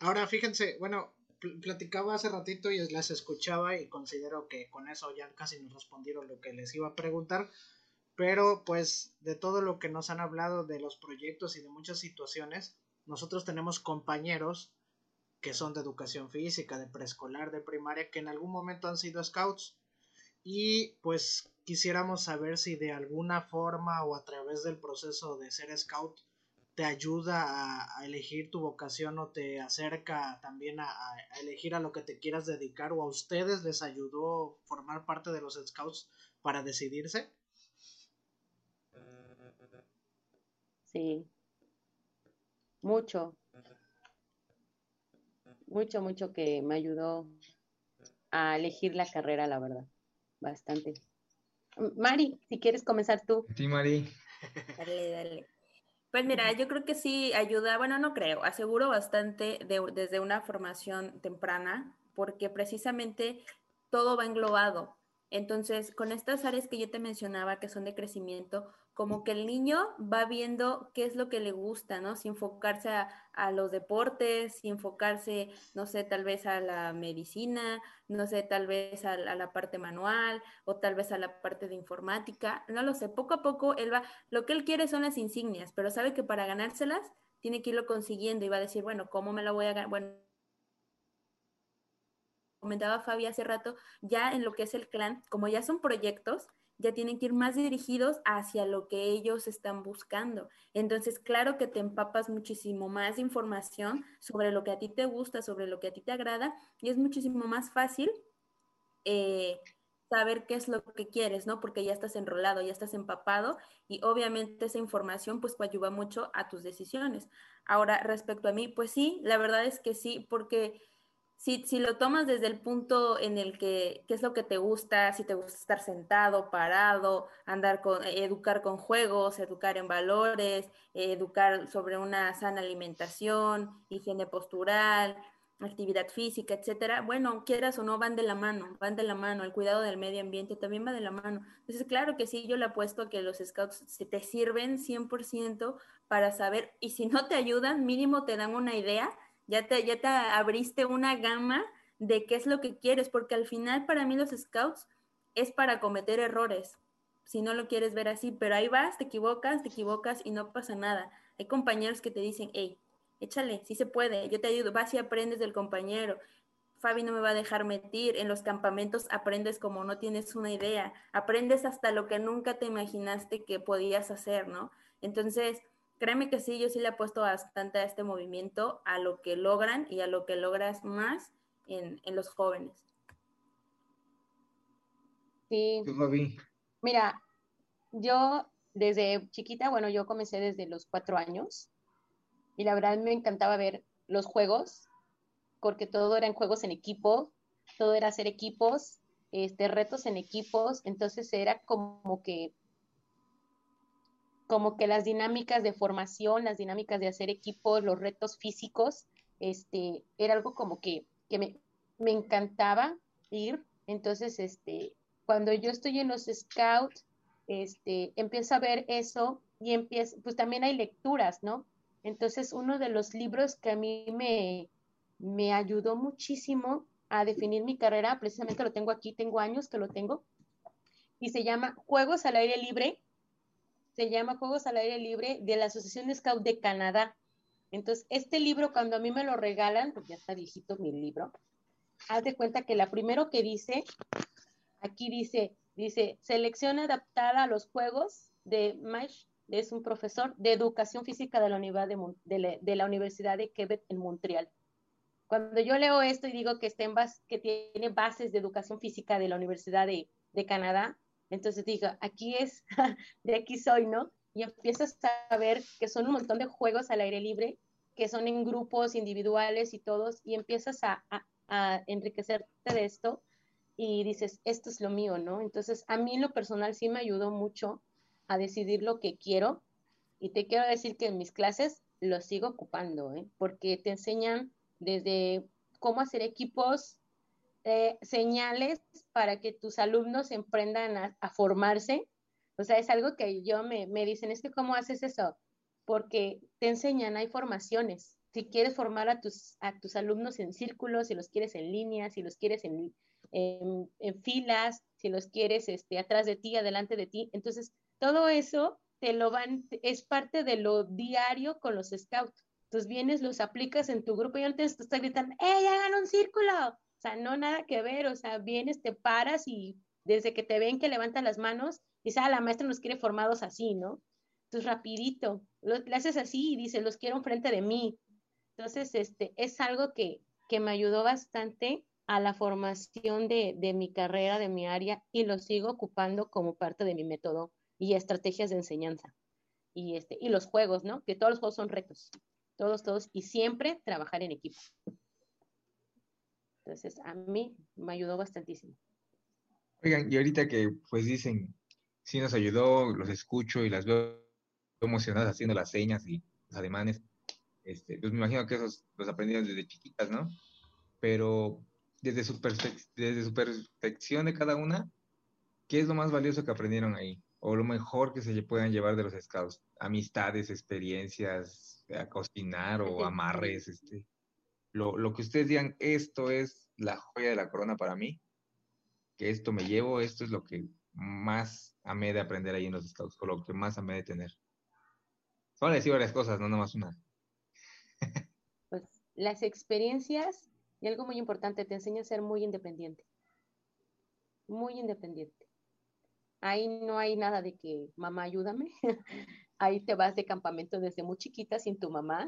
Ahora fíjense, bueno, platicaba hace ratito y las escuchaba y considero que con eso ya casi nos respondieron lo que les iba a preguntar. Pero pues de todo lo que nos han hablado de los proyectos y de muchas situaciones, nosotros tenemos compañeros que son de educación física, de preescolar, de primaria, que en algún momento han sido scouts. Y pues quisiéramos saber si de alguna forma o a través del proceso de ser scout te ayuda a, elegir tu vocación o te acerca también a, a, elegir a lo que te quieras dedicar o a ustedes les ayudó formar parte de los scouts para decidirse. Sí, mucho, mucho, mucho que me ayudó a elegir la carrera, la verdad, bastante. Mari, si quieres comenzar tú. Sí, Mari. Dale, dale. Pues mira, yo creo que sí ayuda, bueno, no creo, aseguro bastante desde una formación temprana, porque precisamente todo va englobado. Entonces, con estas áreas que yo te mencionaba, que son de crecimiento, como que el niño va viendo qué es lo que le gusta, ¿no? Si enfocarse a, los deportes, si enfocarse, no sé, tal vez a la medicina, no sé, tal vez a, a, la parte manual o tal vez a la parte de informática, no lo sé, poco a poco él va, lo que él quiere son las insignias, pero sabe que para ganárselas tiene que irlo consiguiendo y va a decir, bueno, ¿cómo me la voy a ganar? Bueno, comentaba Fabi hace rato, ya en lo que es el clan, como ya son proyectos, ya tienen que ir más dirigidos hacia lo que ellos están buscando. Entonces, claro que te empapas muchísimo más información sobre lo que a ti te gusta, sobre lo que a ti te agrada, y es muchísimo más fácil eh, saber qué es lo que quieres, ¿no? Porque ya estás enrolado, ya estás empapado, y obviamente esa información pues ayuda mucho a tus decisiones. Ahora, respecto a mí, pues sí, la verdad es que sí, porque si, si lo tomas desde el punto en el que, qué es lo que te gusta, si te gusta estar sentado, parado, andar con, educar con juegos, educar en valores, educar sobre una sana alimentación, higiene postural, actividad física, etcétera, bueno, quieras o no, van de la mano, van de la mano, el cuidado del medio ambiente también va de la mano. Entonces, claro que sí, yo le apuesto a que los scouts se te sirven 100% para saber, y si no te ayudan, mínimo te dan una idea ya te, ya te abriste una gama de qué es lo que quieres, porque al final para mí los scouts es para cometer errores, si no lo quieres ver así, pero ahí vas, te equivocas, te equivocas y no pasa nada. Hay compañeros que te dicen, hey, échale, sí se puede, yo te ayudo, vas y aprendes del compañero. Fabi no me va a dejar metir, en los campamentos aprendes como no tienes una idea, aprendes hasta lo que nunca te imaginaste que podías hacer, ¿no? Entonces, créeme que sí, yo sí le he puesto bastante a este movimiento, a lo que logran y a lo que logras más en, los jóvenes. Sí. Mira, yo desde chiquita, bueno, yo comencé desde los cuatro años y la verdad me encantaba ver los juegos, porque todo eran juegos en equipo, todo era hacer equipos, este, retos en equipos, entonces era como que como que las dinámicas de formación, las dinámicas de hacer equipos, los retos físicos, este, era algo como que, que me, me, encantaba ir. Entonces, este, cuando yo estoy en los scouts, este, empiezo a ver eso y empiezo, pues también hay lecturas, ¿no? Entonces, uno de los libros que a mí me, me ayudó muchísimo a definir mi carrera, precisamente lo tengo aquí, tengo años que lo tengo, y se llama Juegos al aire libre, se llama Juegos al Aire Libre de la Asociación de Scout de Canadá. Entonces, este libro, cuando a mí me lo regalan, porque ya está viejito mi libro, haz de cuenta que la primero que dice, aquí dice, dice, selección adaptada a los juegos de Mike, es un profesor de educación física de la, Universidad de, de la Universidad de Quebec en Montreal. Cuando yo leo esto y digo que, está en que tiene bases de educación física de la Universidad de, de Canadá, entonces digo, aquí es, de aquí soy, ¿no? Y empiezas a ver que son un montón de juegos al aire libre, que son en grupos individuales y todos, y empiezas a, a, a enriquecerte de esto y dices, esto es lo mío, ¿no? Entonces, a mí en lo personal sí me ayudó mucho a decidir lo que quiero y te quiero decir que en mis clases lo sigo ocupando, ¿eh? porque te enseñan desde cómo hacer equipos, eh, señales para que tus alumnos emprendan a, formarse. O sea, es algo que yo me, me dicen, es que ¿cómo haces eso? Porque te enseñan, hay formaciones. Si quieres formar a tus, a tus alumnos en círculos, si los quieres en línea, si los quieres en, en, filas, si los quieres este, atrás de ti, adelante de ti. Entonces, todo eso te lo van, es parte de lo diario con los scouts. Entonces vienes, los aplicas en tu grupo y antes te están gritando, ¡eh, hagan un círculo! Sea, no nada que ver, o sea, vienes, te paras y desde que te ven que levantan las manos, dices, ah, la maestra nos quiere formados así, ¿no? Entonces, rapidito, lo, haces así y dice, los quiero enfrente de mí. Entonces, este, es algo que, que me ayudó bastante a la formación de, de, mi carrera, de mi área, y lo sigo ocupando como parte de mi método y estrategias de enseñanza. Y, este, y los juegos, ¿no? Que todos los juegos son retos. Todos, todos. Y siempre trabajar en equipo. Entonces, a mí me ayudó bastantísimo. Oigan, y ahorita que pues dicen, sí nos ayudó, los escucho y las veo emocionadas haciendo las señas y los ademanes, este, pues me imagino que esos los aprendieron desde chiquitas, ¿no? Pero desde su, desde su perspectiva de cada una, ¿qué es lo más valioso que aprendieron ahí? o lo mejor que se puedan llevar de los scouts, amistades, experiencias, a cocinar o amarres, este, lo, lo, que ustedes digan, esto es la joya de la corona para mí, que esto me llevo, esto es lo que más amé de aprender ahí en los scouts, o lo que más amé de tener. Solo decir varias cosas, no nomás una. pues las experiencias y algo muy importante, te enseña a ser muy independiente. Muy independiente. Ahí no hay nada de que mamá ayúdame. Ahí te vas de campamento desde muy chiquita sin tu mamá.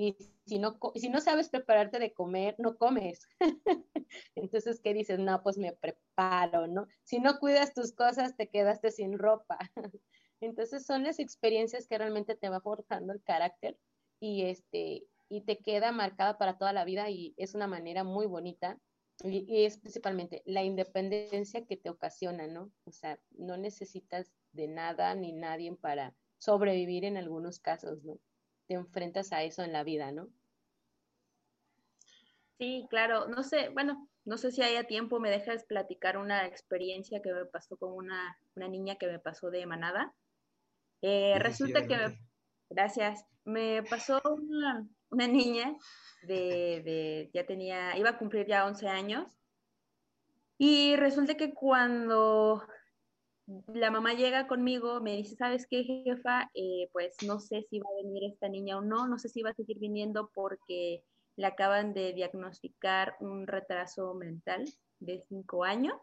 Y si no, si no sabes prepararte de comer, no comes. Entonces, ¿qué dices? No, pues me preparo, ¿no? Si no cuidas tus cosas, te quedaste sin ropa. Entonces, son las experiencias que realmente te va forjando el carácter y, este, y te queda marcada para toda la vida y es una manera muy bonita y, es principalmente la independencia que te ocasiona, ¿no? O sea, no necesitas de nada ni nadie para sobrevivir en algunos casos, ¿no? Te enfrentas a eso en la vida, ¿no? Sí, claro. No sé, bueno, no sé si haya tiempo, me dejas platicar una experiencia que me pasó con una, una niña que me pasó de manada. Eh, resulta que me, gracias, me pasó una, una niña de, ya tenía, iba a cumplir ya 11 años. Y resulta que cuando la mamá llega conmigo, me dice, ¿sabes qué, jefa? Eh, pues no sé si va a venir esta niña o no, no sé si va a seguir viniendo porque le acaban de diagnosticar un retraso mental de 5 años.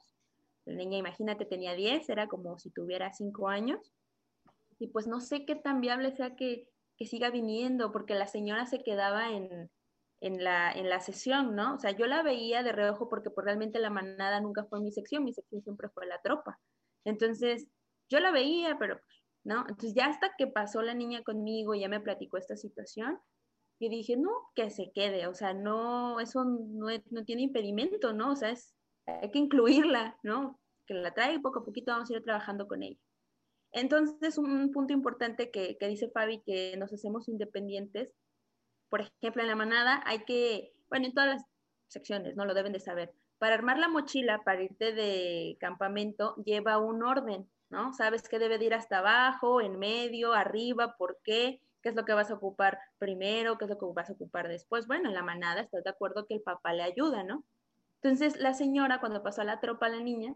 La niña, imagínate, tenía 10, era como si tuviera 5 años. Y pues no sé qué tan viable sea que, que siga viniendo, porque la señora se quedaba en, en la, en la sesión, ¿no? O sea, yo la veía de reojo porque pues, realmente la manada nunca fue mi sección, mi sección siempre fue la tropa. Entonces, yo la veía, pero, ¿no? Entonces, ya hasta que pasó la niña conmigo, ya me platicó esta situación, y dije, no, que se quede, o sea, no, eso no, no tiene impedimento, ¿no? O sea, es, hay que incluirla, ¿no? Que la trae y poco a poquito vamos a ir trabajando con ella. Entonces, un punto importante que, que dice Fabi, que nos hacemos independientes, por ejemplo, en la manada hay que, bueno, en todas las secciones, ¿no? Lo deben de saber. Para armar la mochila, para irte de campamento, lleva un orden, ¿no? Sabes que debe de ir hasta abajo, en medio, arriba, por qué, qué es lo que vas a ocupar primero, qué es lo que vas a ocupar después. Bueno, en la manada estás de acuerdo que el papá le ayuda, ¿no? Entonces, la señora, cuando pasó a la tropa la niña,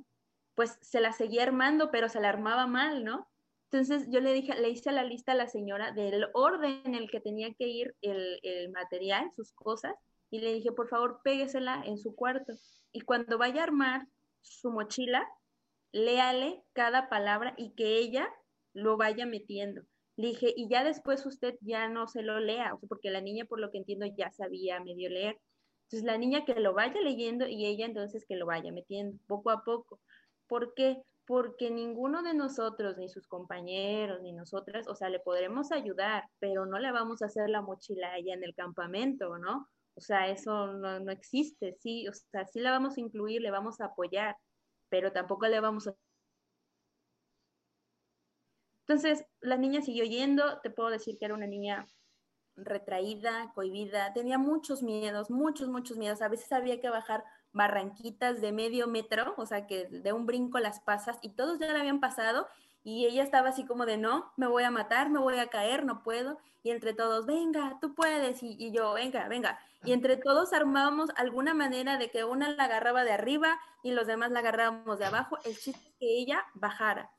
pues se la seguía armando, pero se la armaba mal, ¿no? Entonces yo le dije, le hice la lista a la señora del orden en el que tenía que ir el, material, sus cosas, y le dije, por favor, péguesela en su cuarto. Y cuando vaya a armar su mochila, léale cada palabra y que ella lo vaya metiendo. Le dije, y ya después usted ya no se lo lea, porque la niña, por lo que entiendo, ya sabía medio leer. Entonces la niña que lo vaya leyendo y ella entonces que lo vaya metiendo poco a poco. ¿Por qué? Porque ninguno de nosotros, ni sus compañeros, ni nosotras, o sea, le podremos ayudar, pero no le vamos a hacer la mochila allá en el campamento, ¿no? O sea, eso no, no existe, sí, o sea, sí la vamos a incluir, le vamos a apoyar, pero tampoco le vamos a entonces, la niña siguió yendo, te puedo decir que era una niña retraída, cohibida, tenía muchos miedos, muchos, muchos miedos. A veces había que bajar barranquitas de medio metro, o sea, que de un brinco las pasas y todos ya la habían pasado y ella estaba así como de, no, me voy a matar, me voy a caer, no puedo. Y entre todos, venga, tú puedes. Y, yo, venga, venga. Y entre todos armábamos alguna manera de que una la agarraba de arriba y los demás la agarrábamos de abajo. El chiste es que ella bajara.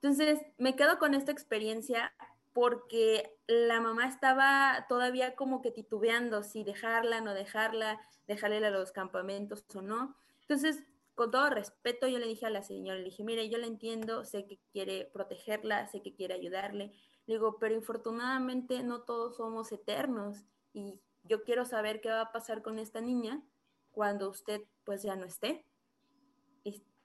Entonces, me quedo con esta experiencia porque la mamá estaba todavía como que titubeando si dejarla, no dejarla, dejarle a los campamentos o no. Entonces, con todo respeto, yo le dije a la señora, le dije, mire, yo la entiendo, sé que quiere protegerla, sé que quiere ayudarle. Le digo, pero infortunadamente no todos somos eternos y yo quiero saber qué va a pasar con esta niña cuando usted pues ya no esté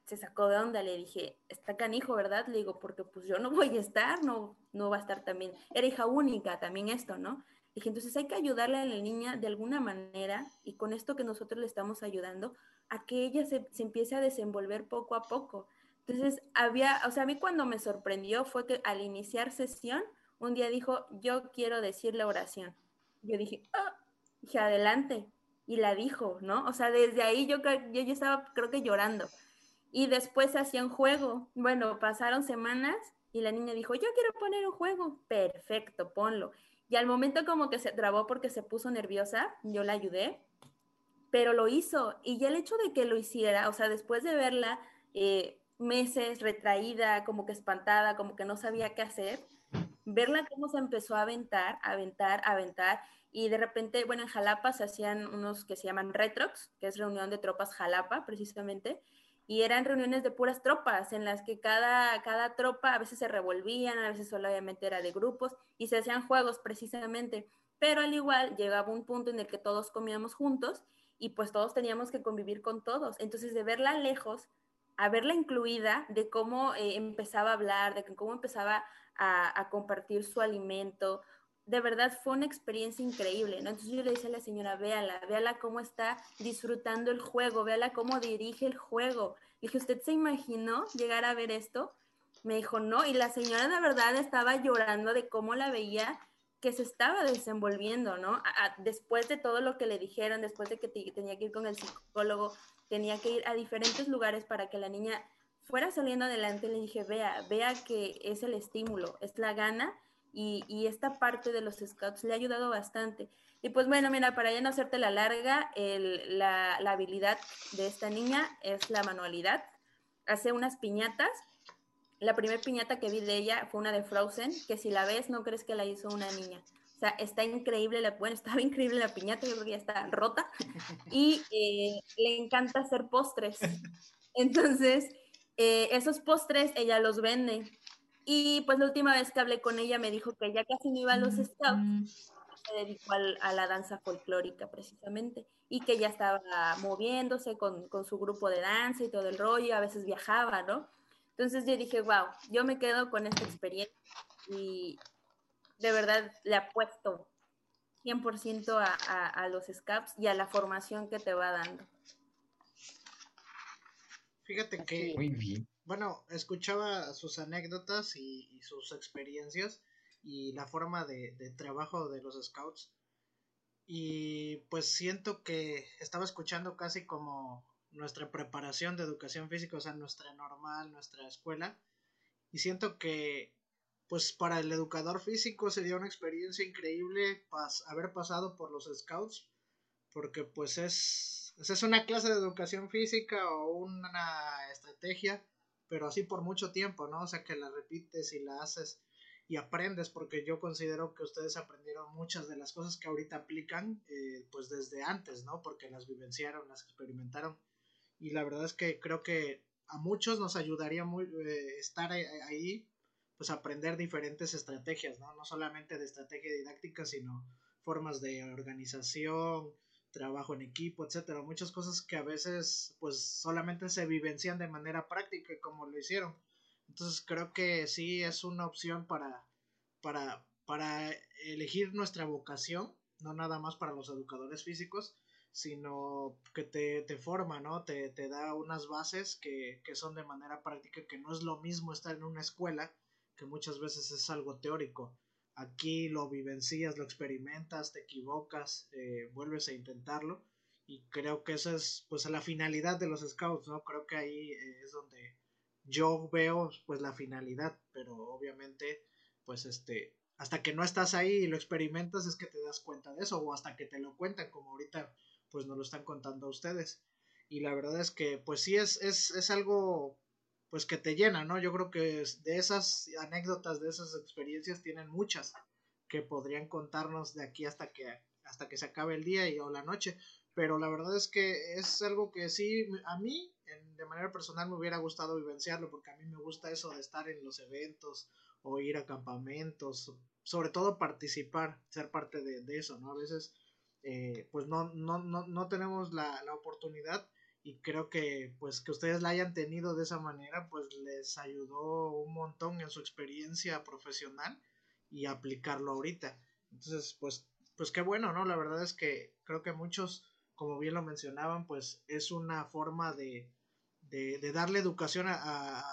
se sacó de onda, le dije, está canijo, ¿verdad? Le digo, porque pues yo no voy a estar, no, no va a estar también, era hija única también esto, ¿no? Le dije, entonces hay que ayudarle a la niña de alguna manera y con esto que nosotros le estamos ayudando a que ella se, se empiece a desenvolver poco a poco. Entonces, había, o sea, a mí cuando me sorprendió fue que al iniciar sesión, un día dijo, yo quiero decir la oración. Yo dije, ah, dije, adelante. Y la dijo, ¿no? O sea, desde ahí yo, yo, yo estaba, creo que llorando y después hacían juego. Bueno, pasaron semanas y la niña dijo, yo quiero poner un juego. Perfecto, ponlo. Y al momento como que se trabó porque se puso nerviosa, yo la ayudé, pero lo hizo. Y ya el hecho de que lo hiciera, o sea, después de verla eh, meses retraída, como que espantada, como que no sabía qué hacer, verla cómo se empezó a aventar, aventar, aventar. Y de repente, bueno, en Jalapa se hacían unos que se llaman retrox, que es reunión de tropas Jalapa, precisamente y eran reuniones de puras tropas en las que cada, cada tropa a veces se revolvían, a veces solamente era de grupos y se hacían juegos precisamente, pero al igual llegaba un punto en el que todos comíamos juntos y pues todos teníamos que convivir con todos. Entonces de verla lejos a verla incluida, de cómo eh, empezaba a hablar, de cómo empezaba a, a compartir su alimento, de verdad fue una experiencia increíble, ¿no? Entonces yo le decía a la señora, véala, véala cómo está disfrutando el juego, véala cómo dirige el juego. Le dije, ¿usted se imaginó llegar a ver esto? Me dijo, no, y la señora de verdad estaba llorando de cómo la veía que se estaba desenvolviendo, ¿no? después de todo lo que le dijeron, después de que tenía que ir con el psicólogo, tenía que ir a diferentes lugares para que la niña fuera saliendo adelante, le dije, vea, vea que es el estímulo, es la gana y, esta parte de los scouts le ha ayudado bastante. Y pues bueno, mira, para ya no hacerte la larga, la, habilidad de esta niña es la manualidad. Hace unas piñatas. La primera piñata que vi de ella fue una de Frozen, que si la ves no crees que la hizo una niña. O sea, está increíble, la, bueno, estaba increíble la piñata, yo creo que ya está rota. Y eh, le encanta hacer postres. Entonces, eh, esos postres ella los vende y pues la última vez que hablé con ella me dijo que ya casi no iba a los scouts, se dedicó a la danza folclórica precisamente, y que ya estaba moviéndose con, con, su grupo de danza y todo el rollo, a veces viajaba, ¿no? Entonces yo dije, wow, yo me quedo con esta experiencia y de verdad le apuesto 100% a, a, a los scouts y a la formación que te va dando. Fíjate que... Muy bien bueno, escuchaba sus anécdotas y, sus experiencias y la forma de, trabajo de los scouts. Y pues siento que estaba escuchando casi como nuestra preparación de educación física, o sea, nuestra normal, nuestra escuela. Y siento que, pues para el educador físico sería una experiencia increíble haber pasado por los scouts, porque pues es, es una clase de educación física o una estrategia pero así por mucho tiempo, ¿no? O sea, que la repites y la haces y aprendes, porque yo considero que ustedes aprendieron muchas de las cosas que ahorita aplican, eh, pues desde antes, ¿no? Porque las vivenciaron, las experimentaron. Y la verdad es que creo que a muchos nos ayudaría muy, eh, estar ahí, pues aprender diferentes estrategias, ¿no? No solamente de estrategia didáctica, sino formas de organización, trabajo en equipo, etcétera, muchas cosas que a veces pues solamente se vivencian de manera práctica como lo hicieron. Entonces creo que sí es una opción para, para, para elegir nuestra vocación, no nada más para los educadores físicos, sino que te, te forma, ¿no? Te, te da unas bases que, que son de manera práctica, que no es lo mismo estar en una escuela, que muchas veces es algo teórico. Aquí lo vivencias, lo experimentas, te equivocas, eh, vuelves a intentarlo y creo que esa es pues la finalidad de los scouts, ¿no? Creo que ahí eh, es donde yo veo pues la finalidad, pero obviamente pues este hasta que no estás ahí y lo experimentas es que te das cuenta de eso o hasta que te lo cuentan como ahorita pues nos lo están contando a ustedes y la verdad es que pues sí es, es, es algo pues que te llena, ¿no? Yo creo que de esas anécdotas, de esas experiencias tienen muchas que podrían contarnos de aquí hasta que hasta que se acabe el día y o la noche, pero la verdad es que es algo que sí a mí de manera personal me hubiera gustado vivenciarlo porque a mí me gusta eso de estar en los eventos o ir a campamentos, sobre todo participar, ser parte de, eso, ¿no? A veces eh, pues no, no, no, no tenemos la, la oportunidad y creo que pues que ustedes la hayan tenido de esa manera pues les ayudó un montón en su experiencia profesional y aplicarlo ahorita. Entonces pues pues qué bueno no la verdad es que creo que muchos como bien lo mencionaban pues es una forma de de, darle educación a,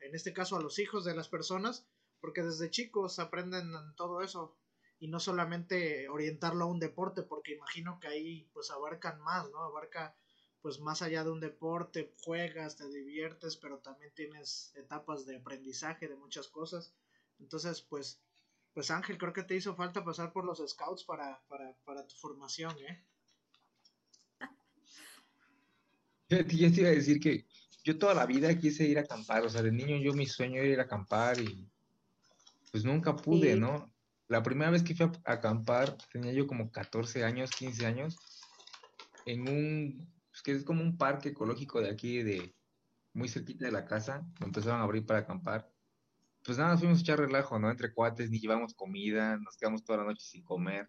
en este caso a los hijos de las personas porque desde chicos aprenden todo eso y no solamente orientarlo a un deporte porque imagino que ahí pues abarcan más no abarca pues más allá de un deporte, juegas, te diviertes, pero también tienes etapas de aprendizaje de muchas cosas. Entonces, pues, pues Ángel, creo que te hizo falta pasar por los scouts para, para, para tu formación, ¿eh? Yo te iba a decir que yo toda la vida quise ir a acampar, o sea, de niño yo mi sueño era ir a acampar y pues nunca pude, ¿no? La primera vez que fui a acampar tenía yo como 14 años, 15 años, en un que es como un parque ecológico de aquí, de muy cerquita de la casa, lo empezaron a abrir para acampar. Pues nada, fuimos a echar relajo, ¿no? Entre cuates, ni llevamos comida, nos quedamos toda la noche sin comer.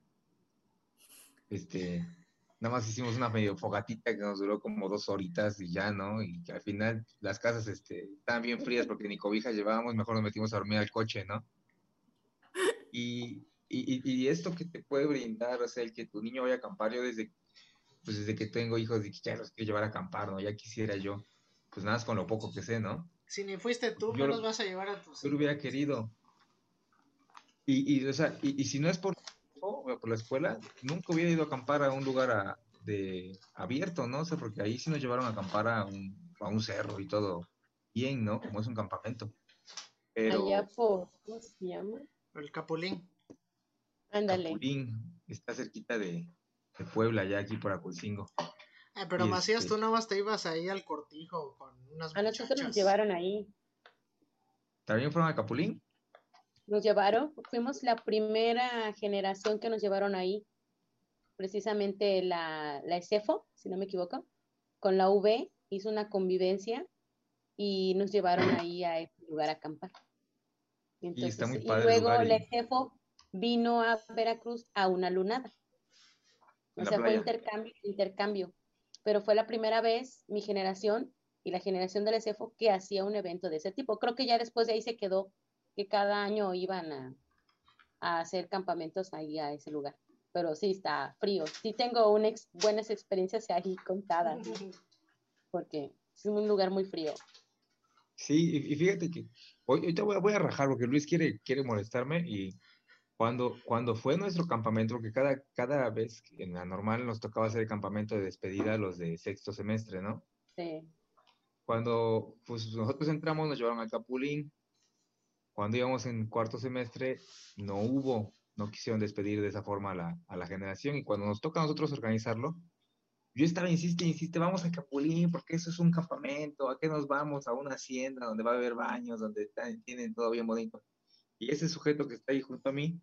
Este, nada más hicimos una medio fogatita que nos duró como dos horitas y ya, ¿no? Y al final las casas este, estaban bien frías porque ni cobijas llevábamos, mejor nos metimos a dormir al coche, ¿no? Y, y, y, esto que te puede brindar, o sea, el que tu niño vaya a acampar, yo desde pues desde que tengo hijos, que ya los quiero llevar a acampar, ¿no? Ya quisiera yo, pues nada más con lo poco que sé, ¿no? Si ni fuiste tú, no los vas a llevar a tus Yo lo hubiera querido. Y, y, o sea, y, y si no es por, por la escuela, nunca hubiera ido a acampar a un lugar de, abierto, ¿no? O sea, porque ahí sí nos llevaron a acampar a un, a un cerro y todo bien, ¿no? Como es un campamento. Pero, Allá por, ¿cómo se llama? El Capulín. Ándale. Capulín, está cerquita de, de Puebla, ya aquí por Aculcingo. Ah, pero Macías, este tú nomás te ibas ahí al cortijo con unas A nosotros nos llevaron ahí. ¿También fueron a Capulín? Nos llevaron, fuimos la primera generación que nos llevaron ahí, precisamente la, la ECEFO, si no me equivoco, con la V, hizo una convivencia y nos llevaron ahí a ese lugar a acampar. Entonces, y, luego la ECEFO vino a Veracruz a una lunada. O sea, fue intercambio, intercambio. Pero fue la primera vez mi generación y la generación del ESEFO que hacía un evento de ese tipo. Creo que ya después de ahí se quedó que cada año iban a, hacer campamentos ahí a ese lugar. Pero sí está frío. Sí tengo unas buenas experiencias ahí contadas. Porque es un lugar muy frío. Sí, y fíjate que hoy, ahorita voy, voy, a rajar porque Luis quiere, quiere molestarme y cuando, cuando fue nuestro campamento, porque cada, cada vez en la normal nos tocaba hacer el campamento de despedida los de sexto semestre, ¿no? Sí. Cuando pues, nosotros entramos, nos llevaron al Capulín. Cuando íbamos en cuarto semestre, no hubo, no quisieron despedir de esa forma a la, a la generación. Y cuando nos toca a nosotros organizarlo, yo estaba, insiste, insiste, vamos al Capulín, porque eso es un campamento, ¿a qué nos vamos? A una hacienda donde va a haber baños, donde tienen todo bien bonito. Y ese sujeto que está ahí junto a mí,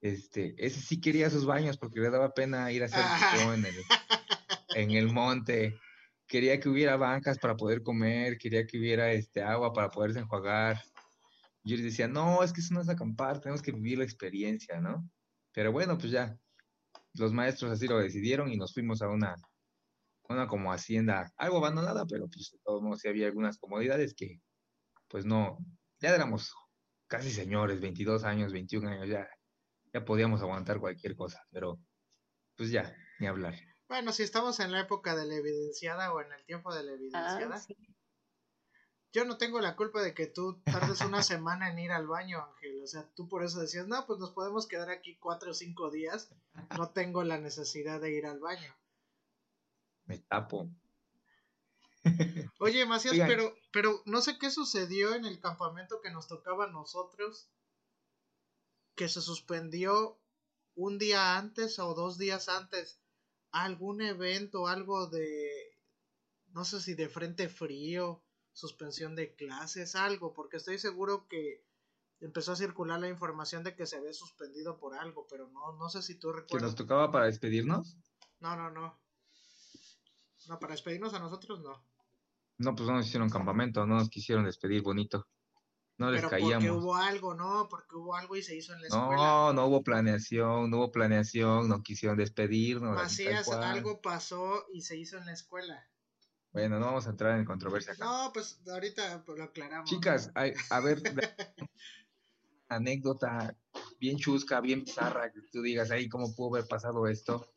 este, ese sí quería sus baños porque le daba pena ir a hacer en el, en el monte. Quería que hubiera bancas para poder comer, quería que hubiera este, agua para poderse enjuagar. Yo les decía, no, es que eso no es acampar, tenemos que vivir la experiencia, ¿no? Pero bueno, pues ya, los maestros así lo decidieron y nos fuimos a una, una como hacienda, algo abandonada, pero pues de todos modos sí había algunas comodidades que pues no, ya éramos casi señores, 22 años, 21 años, ya, ya podíamos aguantar cualquier cosa, pero pues ya, ni hablar. Bueno, si estamos en la época de la evidenciada o en el tiempo de la evidenciada, yo no tengo la culpa de que tú tardes una semana en ir al baño, Ángel. O sea, tú por eso decías, no, pues nos podemos quedar aquí cuatro o cinco días. No tengo la necesidad de ir al baño. Me tapo. Oye, Macías, pero, pero no sé qué sucedió en el campamento que nos tocaba a nosotros, que se suspendió un día antes o dos días antes algún evento, algo de, no sé si de frente frío, suspensión de clases, algo, porque estoy seguro que empezó a circular la información de que se había suspendido por algo, pero no, no sé si tú recuerdas. ¿Que nos tocaba para despedirnos? No, no, no. No, para despedirnos a nosotros no. No, pues no nos hicieron campamento, no nos quisieron despedir bonito. No les caíamos. Porque hubo algo, ¿no? Porque hubo algo y se hizo en la escuela. No, no hubo planeación, no hubo planeación, no quisieron despedirnos. Así es, algo pasó y se hizo en la escuela. Bueno, no vamos a entrar en controversia acá. No, pues ahorita lo aclaramos. Chicas, a ver, anécdota bien chusca, bien bizarra, que tú digas, ahí, ¿cómo pudo haber pasado esto?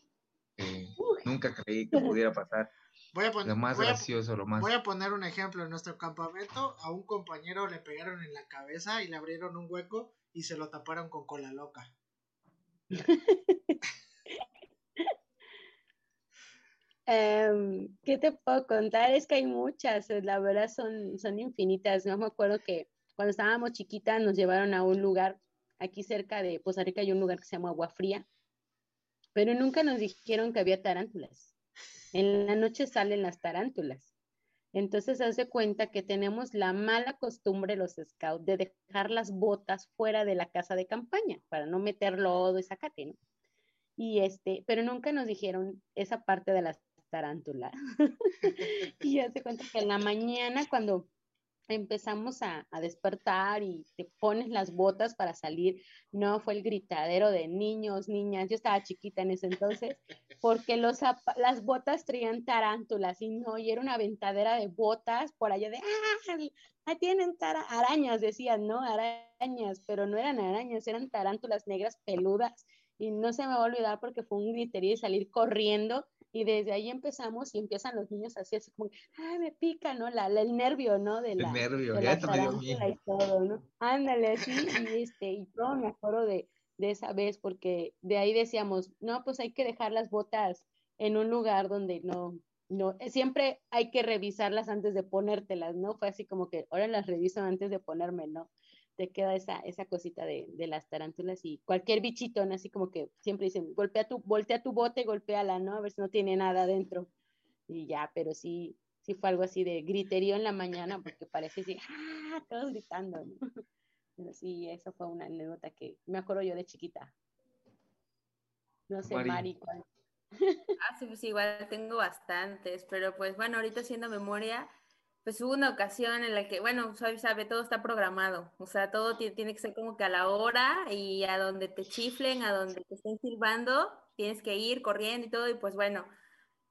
Eh, nunca creí que pudiera pasar. Voy a poner, lo más gracioso, lo más. Voy a poner un ejemplo. En nuestro campamento, a un compañero le pegaron en la cabeza y le abrieron un hueco y se lo taparon con cola loca. Em, ¿Qué te puedo contar? Es que hay muchas, eh, la verdad son, son infinitas. No me acuerdo que cuando estábamos chiquitas nos llevaron a un lugar aquí cerca de Poza Rica, hay un lugar que se llama Agua Fría, pero nunca nos dijeron que había tarántulas. En la noche salen las tarántulas. Entonces, hace cuenta que tenemos la mala costumbre los scouts de dejar las botas fuera de la casa de campaña para no meter lodo y sacate, ¿no? Y este, pero nunca nos dijeron esa parte de las tarántula. y hace cuenta que en la mañana cuando empezamos a, despertar y te pones las botas para salir, no fue el gritadero de niños, niñas, yo estaba chiquita en ese entonces, porque los, las botas traían tarántulas y no, y era una ventadera de botas por allá de, ah, tienen arañas, decían, ¿no? Arañas, pero no eran arañas, eran tarántulas negras peludas y no se me va a olvidar porque fue un griterío y salir corriendo y desde ahí empezamos y empiezan los niños así, así como, ay, me pica, ¿no? La, el nervio, ¿no? De la, el nervio, ya y todo, ¿no? Ándale, así, y este, y todo me acuerdo de, de esa vez, porque de ahí decíamos, no, pues hay que dejar las botas en un lugar donde no, no, siempre hay que revisarlas antes de ponértelas, ¿no? Fue así como que ahora las reviso antes de ponerme, ¿no? Te queda esa, esa cosita de, de, las tarántulas y cualquier bichito, ¿no? así como que siempre dicen, golpea tu, voltea tu bote, golpeala, ¿no? A ver si no tiene nada adentro. Y ya, pero sí, sí fue algo así de griterío en la mañana, porque parece así, ¡ah! Todos gritando, ¿no? Pero sí, eso fue una anécdota que me acuerdo yo de chiquita. No sé, Mari, ¿cuál? Ah, sí, pues igual tengo bastantes, pero pues bueno, ahorita haciendo memoria, pues hubo una ocasión en la que, bueno, sabe, sabe, todo está programado, o sea, todo tiene que ser como que a la hora y a donde te chiflen, a donde te estén silbando, tienes que ir corriendo y todo, y pues bueno,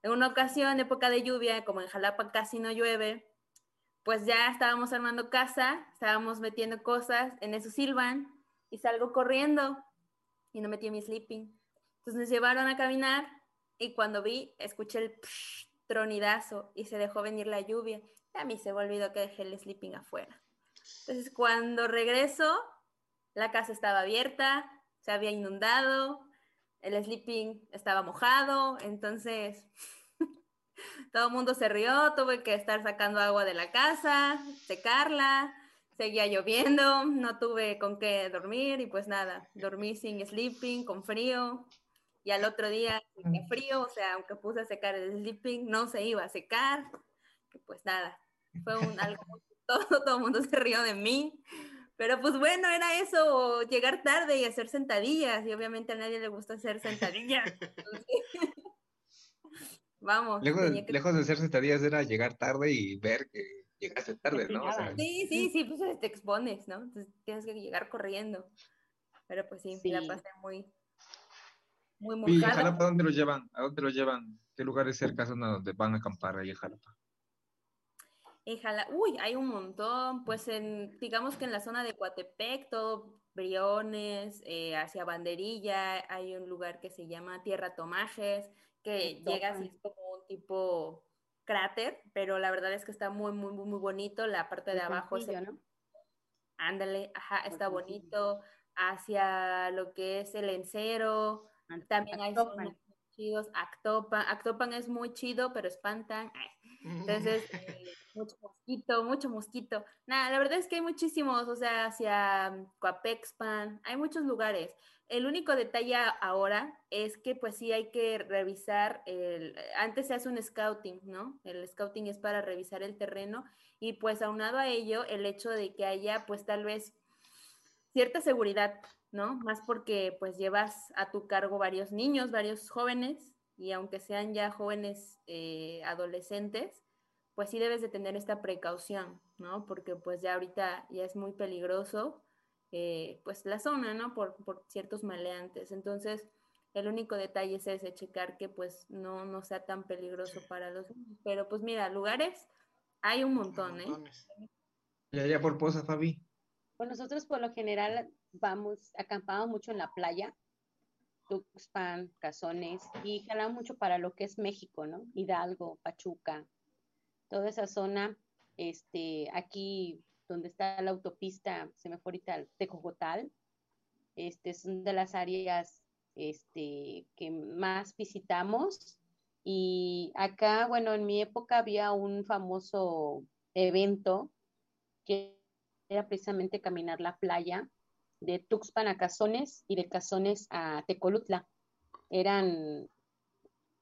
en una ocasión, época de lluvia, como en Jalapa casi no llueve, pues ya estábamos armando casa, estábamos metiendo cosas, en eso silban, y salgo corriendo, y no metí mi sleeping. Entonces nos llevaron a caminar, y cuando vi, escuché el tronidazo, y se dejó venir la lluvia a mí se me olvidó que dejé el sleeping afuera. Entonces, cuando regreso, la casa estaba abierta, se había inundado, el sleeping estaba mojado, entonces todo el mundo se rió, tuve que estar sacando agua de la casa, secarla, seguía lloviendo, no tuve con qué dormir y pues nada, dormí sin sleeping, con frío. Y al otro día, sin frío, o sea, aunque puse a secar el sleeping, no se iba a secar. Pues nada, fue un, algo, todo, todo el mundo se rió de mí. Pero pues bueno, era eso, llegar tarde y hacer sentadillas. Y obviamente a nadie le gusta hacer sentadillas. vamos. Lejos, de hacer sentadillas era llegar tarde y ver que llegaste tarde, ¿no? sí, sí, sí, pues te expones, ¿no? Entonces tienes que llegar corriendo. Pero pues sí, la pasé muy, muy mojado. ¿Y Jalapa dónde lo llevan? ¿A dónde lo llevan? ¿Qué lugares cerca son a donde van a acampar ahí en Jalapa? En uy, hay un montón, pues en, digamos que en la zona de Coatepec, todo Briones, eh, hacia Banderilla, hay un lugar que se llama Tierra Tomajes, que llega así como un tipo cráter, pero la verdad es que está muy, muy, muy, bonito, la parte de abajo es... ¿no? Ándale, ajá, está bonito, hacia lo que es el encero, también hay zonas chidos, Actopan, Actopan es muy chido, pero espantan, entonces, eh, mucho mosquito, mucho mosquito. Nada, la verdad es que hay muchísimos, o sea, hacia Coapexpan, hay muchos lugares. El único detalle ahora es que pues sí hay que revisar, el, antes se hace un scouting, ¿no? El scouting es para revisar el terreno y pues aunado a ello el hecho de que haya pues tal vez cierta seguridad, ¿no? Más porque pues llevas a tu cargo varios niños, varios jóvenes y aunque sean ya jóvenes eh, adolescentes, pues sí debes de tener esta precaución, ¿no? Porque pues ya ahorita ya es muy peligroso, eh, pues la zona, ¿no? Por, ciertos maleantes. Entonces, el único detalle es ese, checar que pues no, no sea tan peligroso para los niños. Pero pues mira, lugares hay un montón, ¿eh? Ya, ya por posa, Fabi. Pues nosotros por lo general vamos, acampamos mucho en la playa, Tuxpan, Cazones, y jalamos mucho para lo que es México, ¿no? Hidalgo, Pachuca, toda esa zona, este, aquí donde está la autopista, se me fue ahorita, Tecojotal, este, son de las áreas este, que más visitamos. Y acá, bueno, en mi época había un famoso evento que era precisamente caminar la playa de Tuxpan a Cazones y de Cazones a Tecolutla. Eran,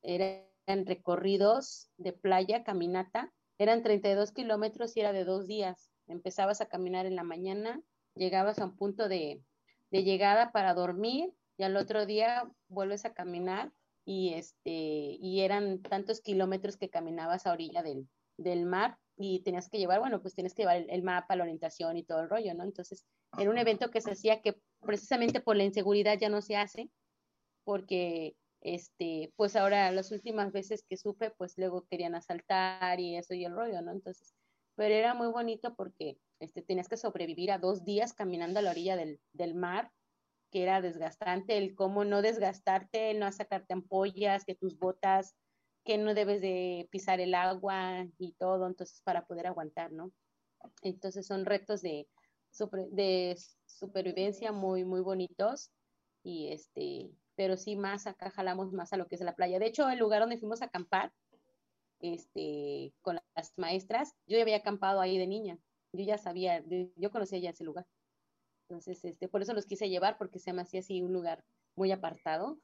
eran recorridos de playa, caminata, eran 32 kilómetros y era de dos días. Empezabas a caminar en la mañana, llegabas a un punto de, de llegada para dormir y al otro día vuelves a caminar y, este, y eran tantos kilómetros que caminabas a orilla del, del mar y tenías que llevar, bueno, pues tienes que llevar el, mapa, la orientación y todo el rollo, ¿no? Entonces, era un evento que se hacía que precisamente por la inseguridad ya no se hace, porque, este, pues ahora las últimas veces que supe, pues luego querían asaltar y eso y el rollo, ¿no? Entonces, pero era muy bonito porque, este, tenías que sobrevivir a dos días caminando a la orilla del, mar, que era desgastante, el cómo no desgastarte, no sacarte ampollas, que tus botas que no debes de pisar el agua y todo, entonces para poder aguantar, ¿no? Entonces son retos de, de supervivencia muy, muy bonitos y este, pero sí más acá jalamos más a lo que es la playa. De hecho, el lugar donde fuimos a acampar, este, con las maestras, yo ya había acampado ahí de niña, yo ya sabía, yo conocía ya ese lugar. Entonces, este, por eso los quise llevar porque se me hacía así un lugar muy apartado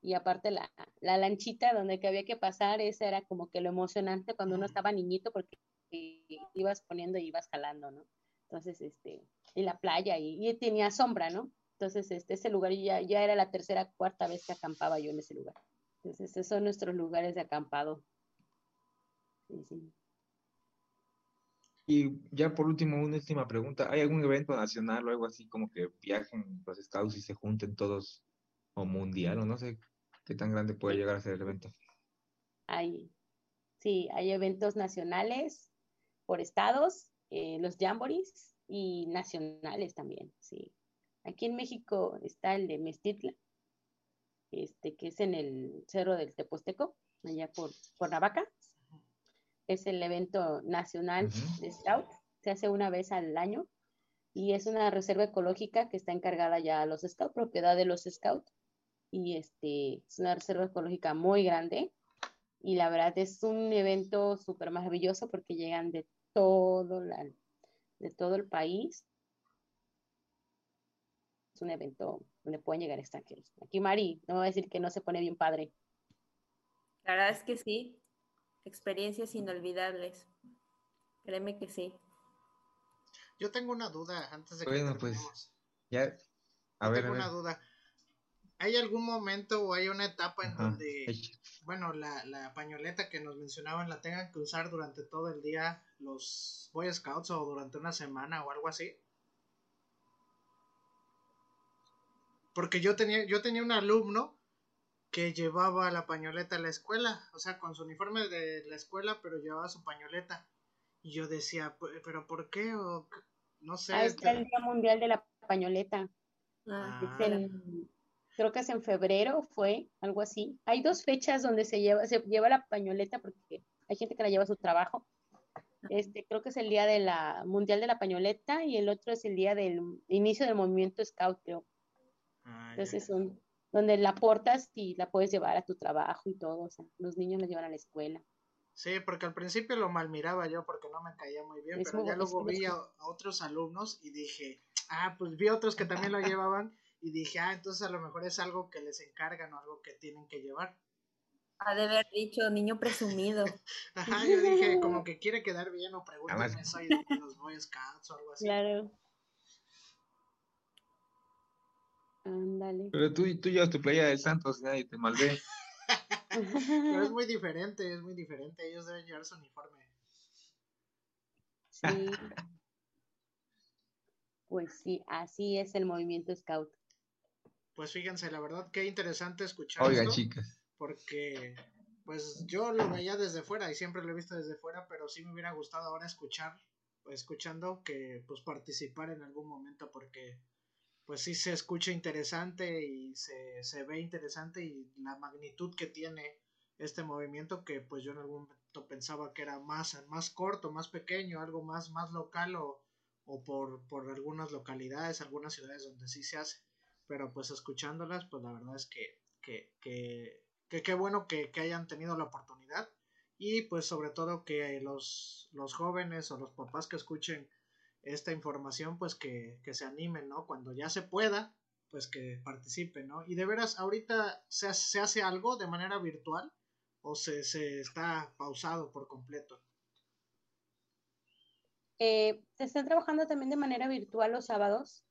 y aparte la, la lanchita donde que había que pasar, ese era como que lo emocionante cuando uno estaba niñito porque ibas poniendo y ibas jalando, ¿no? Entonces, este, y la playa y, tenía sombra, ¿no? Entonces, este, ese lugar ya, ya era la tercera, cuarta vez que acampaba yo en ese lugar. Entonces, esos son nuestros lugares de acampado. Sí, sí. Y ya por último, una última pregunta. ¿Hay algún evento nacional o algo así como que viajen los scouts y se junten todos o mundial o no sé ¿Qué tan grande puede llegar a ser el evento? Hay, sí, hay eventos nacionales por estados, eh, los jamborees y nacionales también, sí. Aquí en México está el de Mestitla, este, que es en el Cerro del Teposteco, allá por, por Navaca. Es el evento nacional de Scout, se hace una vez al año y es una reserva ecológica que está encargada ya a los Scouts, propiedad de los Scouts y este, es una reserva ecológica muy grande y la verdad es un evento súper maravilloso porque llegan de todo, la, de todo el país. Es un evento donde pueden llegar extranjeros. Aquí Mari, no voy a decir que no se pone bien padre. La verdad es que sí, experiencias inolvidables. Créeme que sí. Yo tengo una duda antes de que Bueno, pues ya a ver, tengo una duda. ¿Hay algún momento o hay una etapa en donde, bueno, la, la, pañoleta que nos mencionaban la tengan que usar durante todo el día los Boy Scouts o durante una semana o algo así? Porque yo tenía, yo tenía un alumno que llevaba la pañoleta a la escuela, o sea, con su uniforme de la escuela, pero llevaba su pañoleta. Y yo decía, ¿pero por qué? O, no sé. Ah, es el Día Mundial de la Pañoleta. Ah. creo que es en febrero, fue algo así. Hay dos fechas donde se lleva, se lleva la pañoleta porque hay gente que la lleva a su trabajo. Este, creo que es el día de la Mundial de la Pañoleta y el otro es el día del inicio del movimiento Scout, creo. Ah, Entonces son donde la portas y la puedes llevar a tu trabajo y todo, o sea, los niños la llevan a la escuela. Sí, porque al principio lo malmiraba yo porque no me caía muy bien, pero ya luego vi a, otros alumnos y dije, ah, pues vi otros que también lo llevaban y dije, ah, entonces a lo mejor es algo que les encargan o algo que tienen que llevar. Ha de haber dicho niño presumido. Ajá, yo dije, como que quiere quedar bien o pregúntame, soy de los Boy Scouts o algo así. Claro. Ándale. Pero tú, tú llevas tu playa de Santos y nadie te malve. Pero es muy diferente, es muy diferente. Ellos deben llevar su uniforme. Sí. pues sí, así es el movimiento Scout. Pues fíjense, la verdad, qué interesante escuchar. Oigan, chicas. Porque, pues yo lo veía desde fuera y siempre lo he visto desde fuera, pero sí me hubiera gustado ahora escuchar, escuchando que, pues participar en algún momento, porque pues sí se escucha interesante y se, se ve interesante y la magnitud que tiene este movimiento que pues yo en algún momento pensaba que era más, más corto, más pequeño, algo más, más local o, o por, por algunas localidades, algunas ciudades donde sí se hace. Pero pues escuchándolas, pues la verdad es que que, que, que qué bueno que, que, hayan tenido la oportunidad y pues sobre todo que los, los jóvenes o los papás que escuchen esta información, pues que, se animen, ¿no? Cuando ya se pueda, pues que participen, ¿no? Y de veras, ahorita se, se hace algo de manera virtual o se, se está pausado por completo. Eh, se están trabajando también de manera virtual los sábados.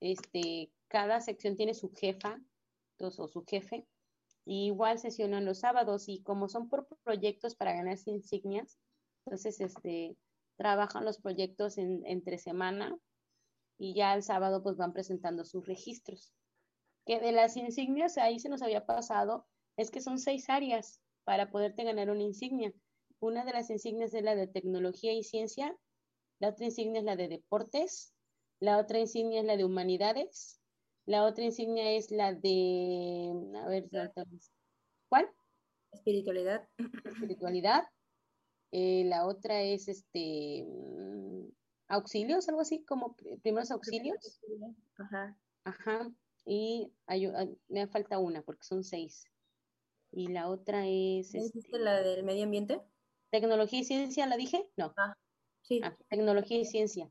Este, cada sección tiene su jefa o su jefe. Y igual sesionan los sábados y como son por proyectos para ganarse insignias, entonces este, trabajan los proyectos en, entre semana y ya el sábado pues van presentando sus registros. Que de las insignias ahí se nos había pasado es que son seis áreas para poderte ganar una insignia. Una de las insignias es la de tecnología y ciencia, la otra insignia es la de deportes, la otra insignia es la de humanidades, la otra insignia es la de, a ver, ¿cuál? Espiritualidad. Espiritualidad. Eh, la otra es este mm, auxilios, algo así como primeros auxilios. Ajá. Ajá. Y me falta una porque son seis. Y la otra es. Este, la del medio ambiente? Tecnología y ciencia, ¿la dije? No. Ah, sí. Ah, tecnología y ciencia.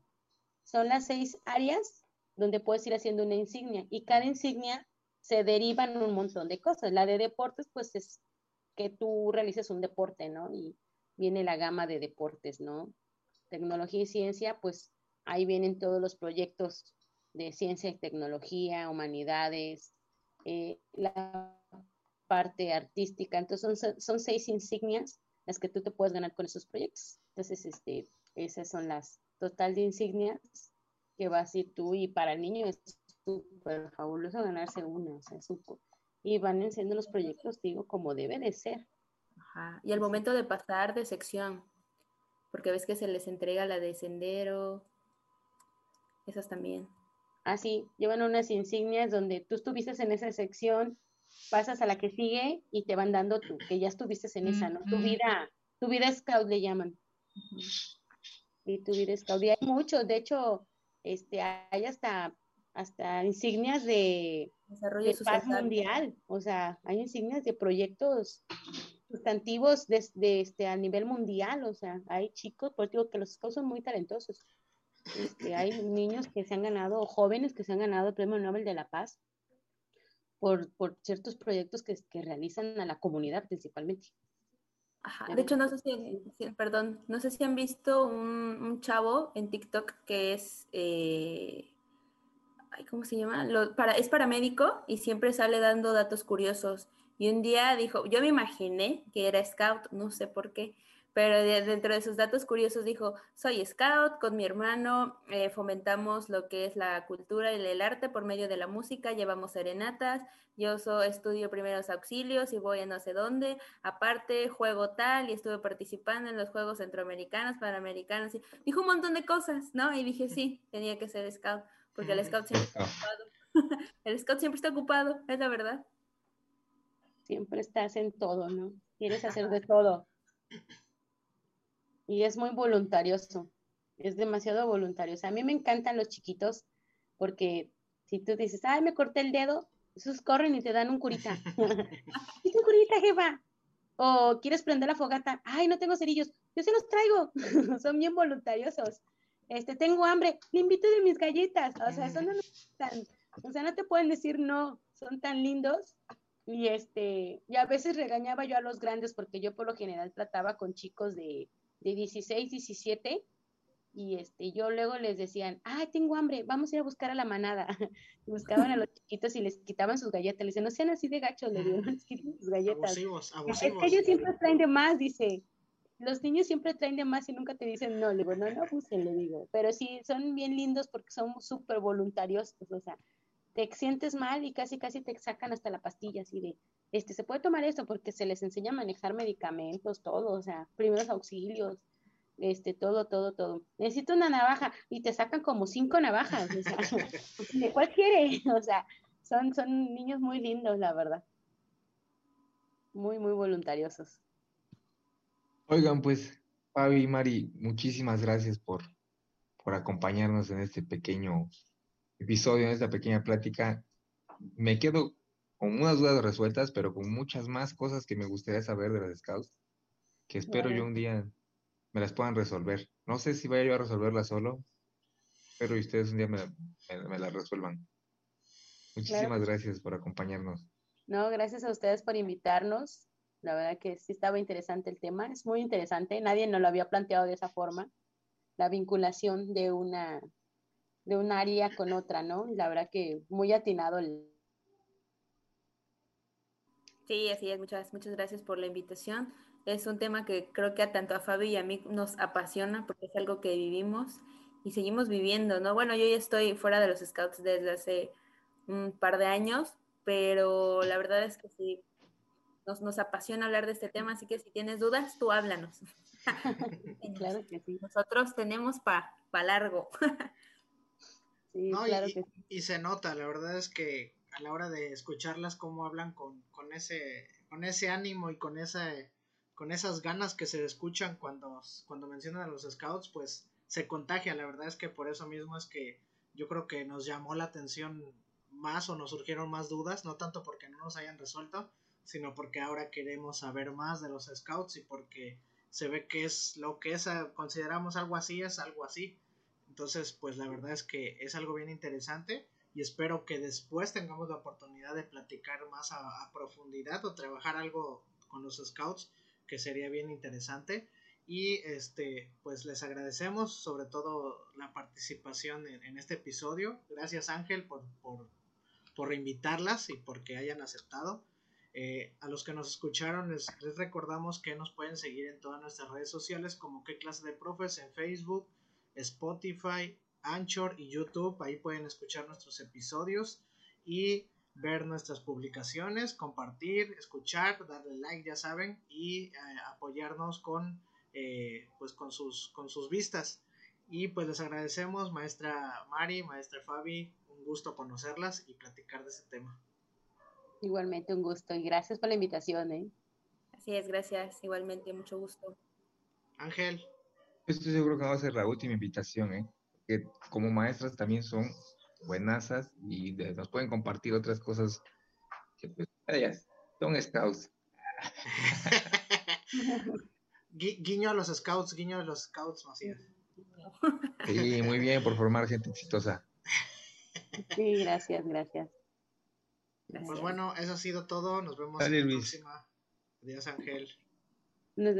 Son las seis áreas donde puedes ir haciendo una insignia. Y cada insignia se derivan un montón de cosas. La de deportes, pues es que tú realices un deporte, ¿no? Y viene la gama de deportes, ¿no? Tecnología y ciencia, pues ahí vienen todos los proyectos de ciencia y tecnología, humanidades, eh, la parte artística. Entonces son, son, seis insignias las que tú te puedes ganar con esos proyectos. Entonces, este, esas son las total de insignias que vas a ir tú y para el niño es súper fabuloso ganarse una, o sea, y van enseñando los proyectos, digo, como debe de ser. Y al momento de pasar de sección, porque ves que se les entrega la de sendero, esas también. Ah, sí, llevan unas insignias donde tú estuviste en esa sección, pasas a la que sigue y te van dando tú, que ya estuviste en esa, ¿no? Tu vida, tu vida scout le llaman. Y tu vida scout. Y hay muchos, de hecho, este, hay hasta, hasta insignias de, Desarrollo paz mundial, o sea, hay insignias de proyectos sustantivos desde este, a nivel mundial, o sea, hay chicos, por digo que los chicos son muy talentosos. Este, hay niños que se han ganado, jóvenes que se han ganado el Premio Nobel de la Paz por, por ciertos proyectos que, que realizan a la comunidad principalmente. Ajá. De hecho, no sé si, perdón, no sé si han visto un, un chavo en TikTok que es, eh, ¿cómo se llama? Lo, para, es paramédico y siempre sale dando datos curiosos. Y un día dijo, yo me imaginé que era scout, no sé por qué, pero dentro de sus datos curiosos dijo, soy scout, con mi hermano eh, fomentamos lo que es la cultura y el arte por medio de la música, llevamos serenatas, yo estudio primeros auxilios y voy a no sé dónde, aparte juego tal y estuve participando en los Juegos Centroamericanos, Panamericanos, y dijo un montón de cosas, ¿no? Y dije, sí, tenía que ser scout, porque el scout siempre está ocupado. el scout siempre está ocupado, es la verdad. Siempre estás en todo, ¿no? Quieres hacer de todo y es muy voluntarioso, es demasiado voluntarioso. A mí me encantan los chiquitos porque si tú dices, ay, me corté el dedo, esos corren y te dan un curita. ¿Y un curita, jefa? O quieres prender la fogata, ay, no tengo cerillos, yo se los traigo. Son bien voluntariosos. Este, tengo hambre, le invito de mis galletas. O sea, son tan, o sea, no te pueden decir no, son tan lindos. Y este, y a veces regañaba yo a los grandes porque yo por lo general trataba con chicos de de 16, 17, y este, yo luego les decían, ay, tengo hambre, vamos a ir a buscar a la manada. Buscaban a los chiquitos y les quitaban sus galletas. Le dicen, no sean así de gachos, le digo, les quiten sus galletas. Abusivos, abusivos. Es que ellos siempre traen de más, dice. Los niños siempre traen de más y nunca te dicen no. Le digo, no, no abusen, le digo. Pero sí, son bien lindos porque son súper voluntarios. o sea, te sientes mal y casi, casi te sacan hasta la pastilla, así de, este, se puede tomar esto porque se les enseña a manejar medicamentos, todo, o sea, primeros auxilios, este, todo, todo, todo. Necesito una navaja y te sacan como cinco navajas, o sea, ¿de cuál quiere? O sea, son, son niños muy lindos, la verdad. Muy, muy voluntariosos. Oigan, pues, Fabi y Mari, muchísimas gracias por, por acompañarnos en este pequeño episodio, en esta pequeña plática. Me quedo con unas dudas resueltas, pero con muchas más cosas que me gustaría saber de las Scouts, que espero yo un día me las puedan resolver. No sé si vaya yo a resolverlas solo, pero ustedes un día me, me, las resuelvan. Muchísimas gracias por acompañarnos. No, gracias a ustedes por invitarnos. La verdad que sí estaba interesante el tema, es muy interesante. Nadie nos lo había planteado de esa forma, la vinculación de una de un área con otra, ¿no? La verdad que muy atinado el, Sí, así es. Muchas, muchas gracias por la invitación. Es un tema que creo que a tanto a Fabi y a mí nos apasiona porque es algo que vivimos y seguimos viviendo, ¿no? Bueno, yo ya estoy fuera de los scouts desde hace un par de años, pero la verdad es que sí, nos, nos apasiona hablar de este tema, así que si tienes dudas, tú háblanos. claro que sí. Nosotros tenemos para pa largo. sí, claro que sí. y se nota, la verdad es que a la hora de escucharlas cómo hablan con, con ese con ese ánimo y con esa con esas ganas que se escuchan cuando cuando mencionan a los scouts pues se contagia la verdad es que por eso mismo es que yo creo que nos llamó la atención más o nos surgieron más dudas no tanto porque no nos hayan resuelto sino porque ahora queremos saber más de los scouts y porque se ve que es lo que es consideramos algo así es algo así entonces pues la verdad es que es algo bien interesante y espero que después tengamos la oportunidad de platicar más a, profundidad o trabajar algo con los scouts que sería bien interesante. Y este pues les agradecemos sobre todo la participación en, este episodio. Gracias Ángel por, por, por, invitarlas y porque hayan aceptado. Eh, a los que nos escucharon les, les recordamos que nos pueden seguir en todas nuestras redes sociales como qué clase de profes en Facebook Spotify Anchor y YouTube. Ahí pueden escuchar nuestros episodios y ver nuestras publicaciones, compartir, escuchar, darle like, ya saben, y eh, apoyarnos con, eh, pues con, sus, con sus vistas. Y pues les agradecemos, maestra Mari, maestra Fabi, un gusto conocerlas y platicar de ese tema. Igualmente un gusto y gracias por la invitación. ¿eh? Así es, gracias, igualmente, mucho gusto. Ángel. Estoy seguro que va a ser la última invitación, ¿eh? que como maestras también son buenasas y nos pueden compartir otras cosas que pues ellas son scouts. guiño a los scouts, guiño a los scouts, Macías. Sí, muy bien por formar gente exitosa. Sí, gracias, gracias. Pues bueno, eso ha sido todo. Nos vemos en la próxima. Adiós, Ángel.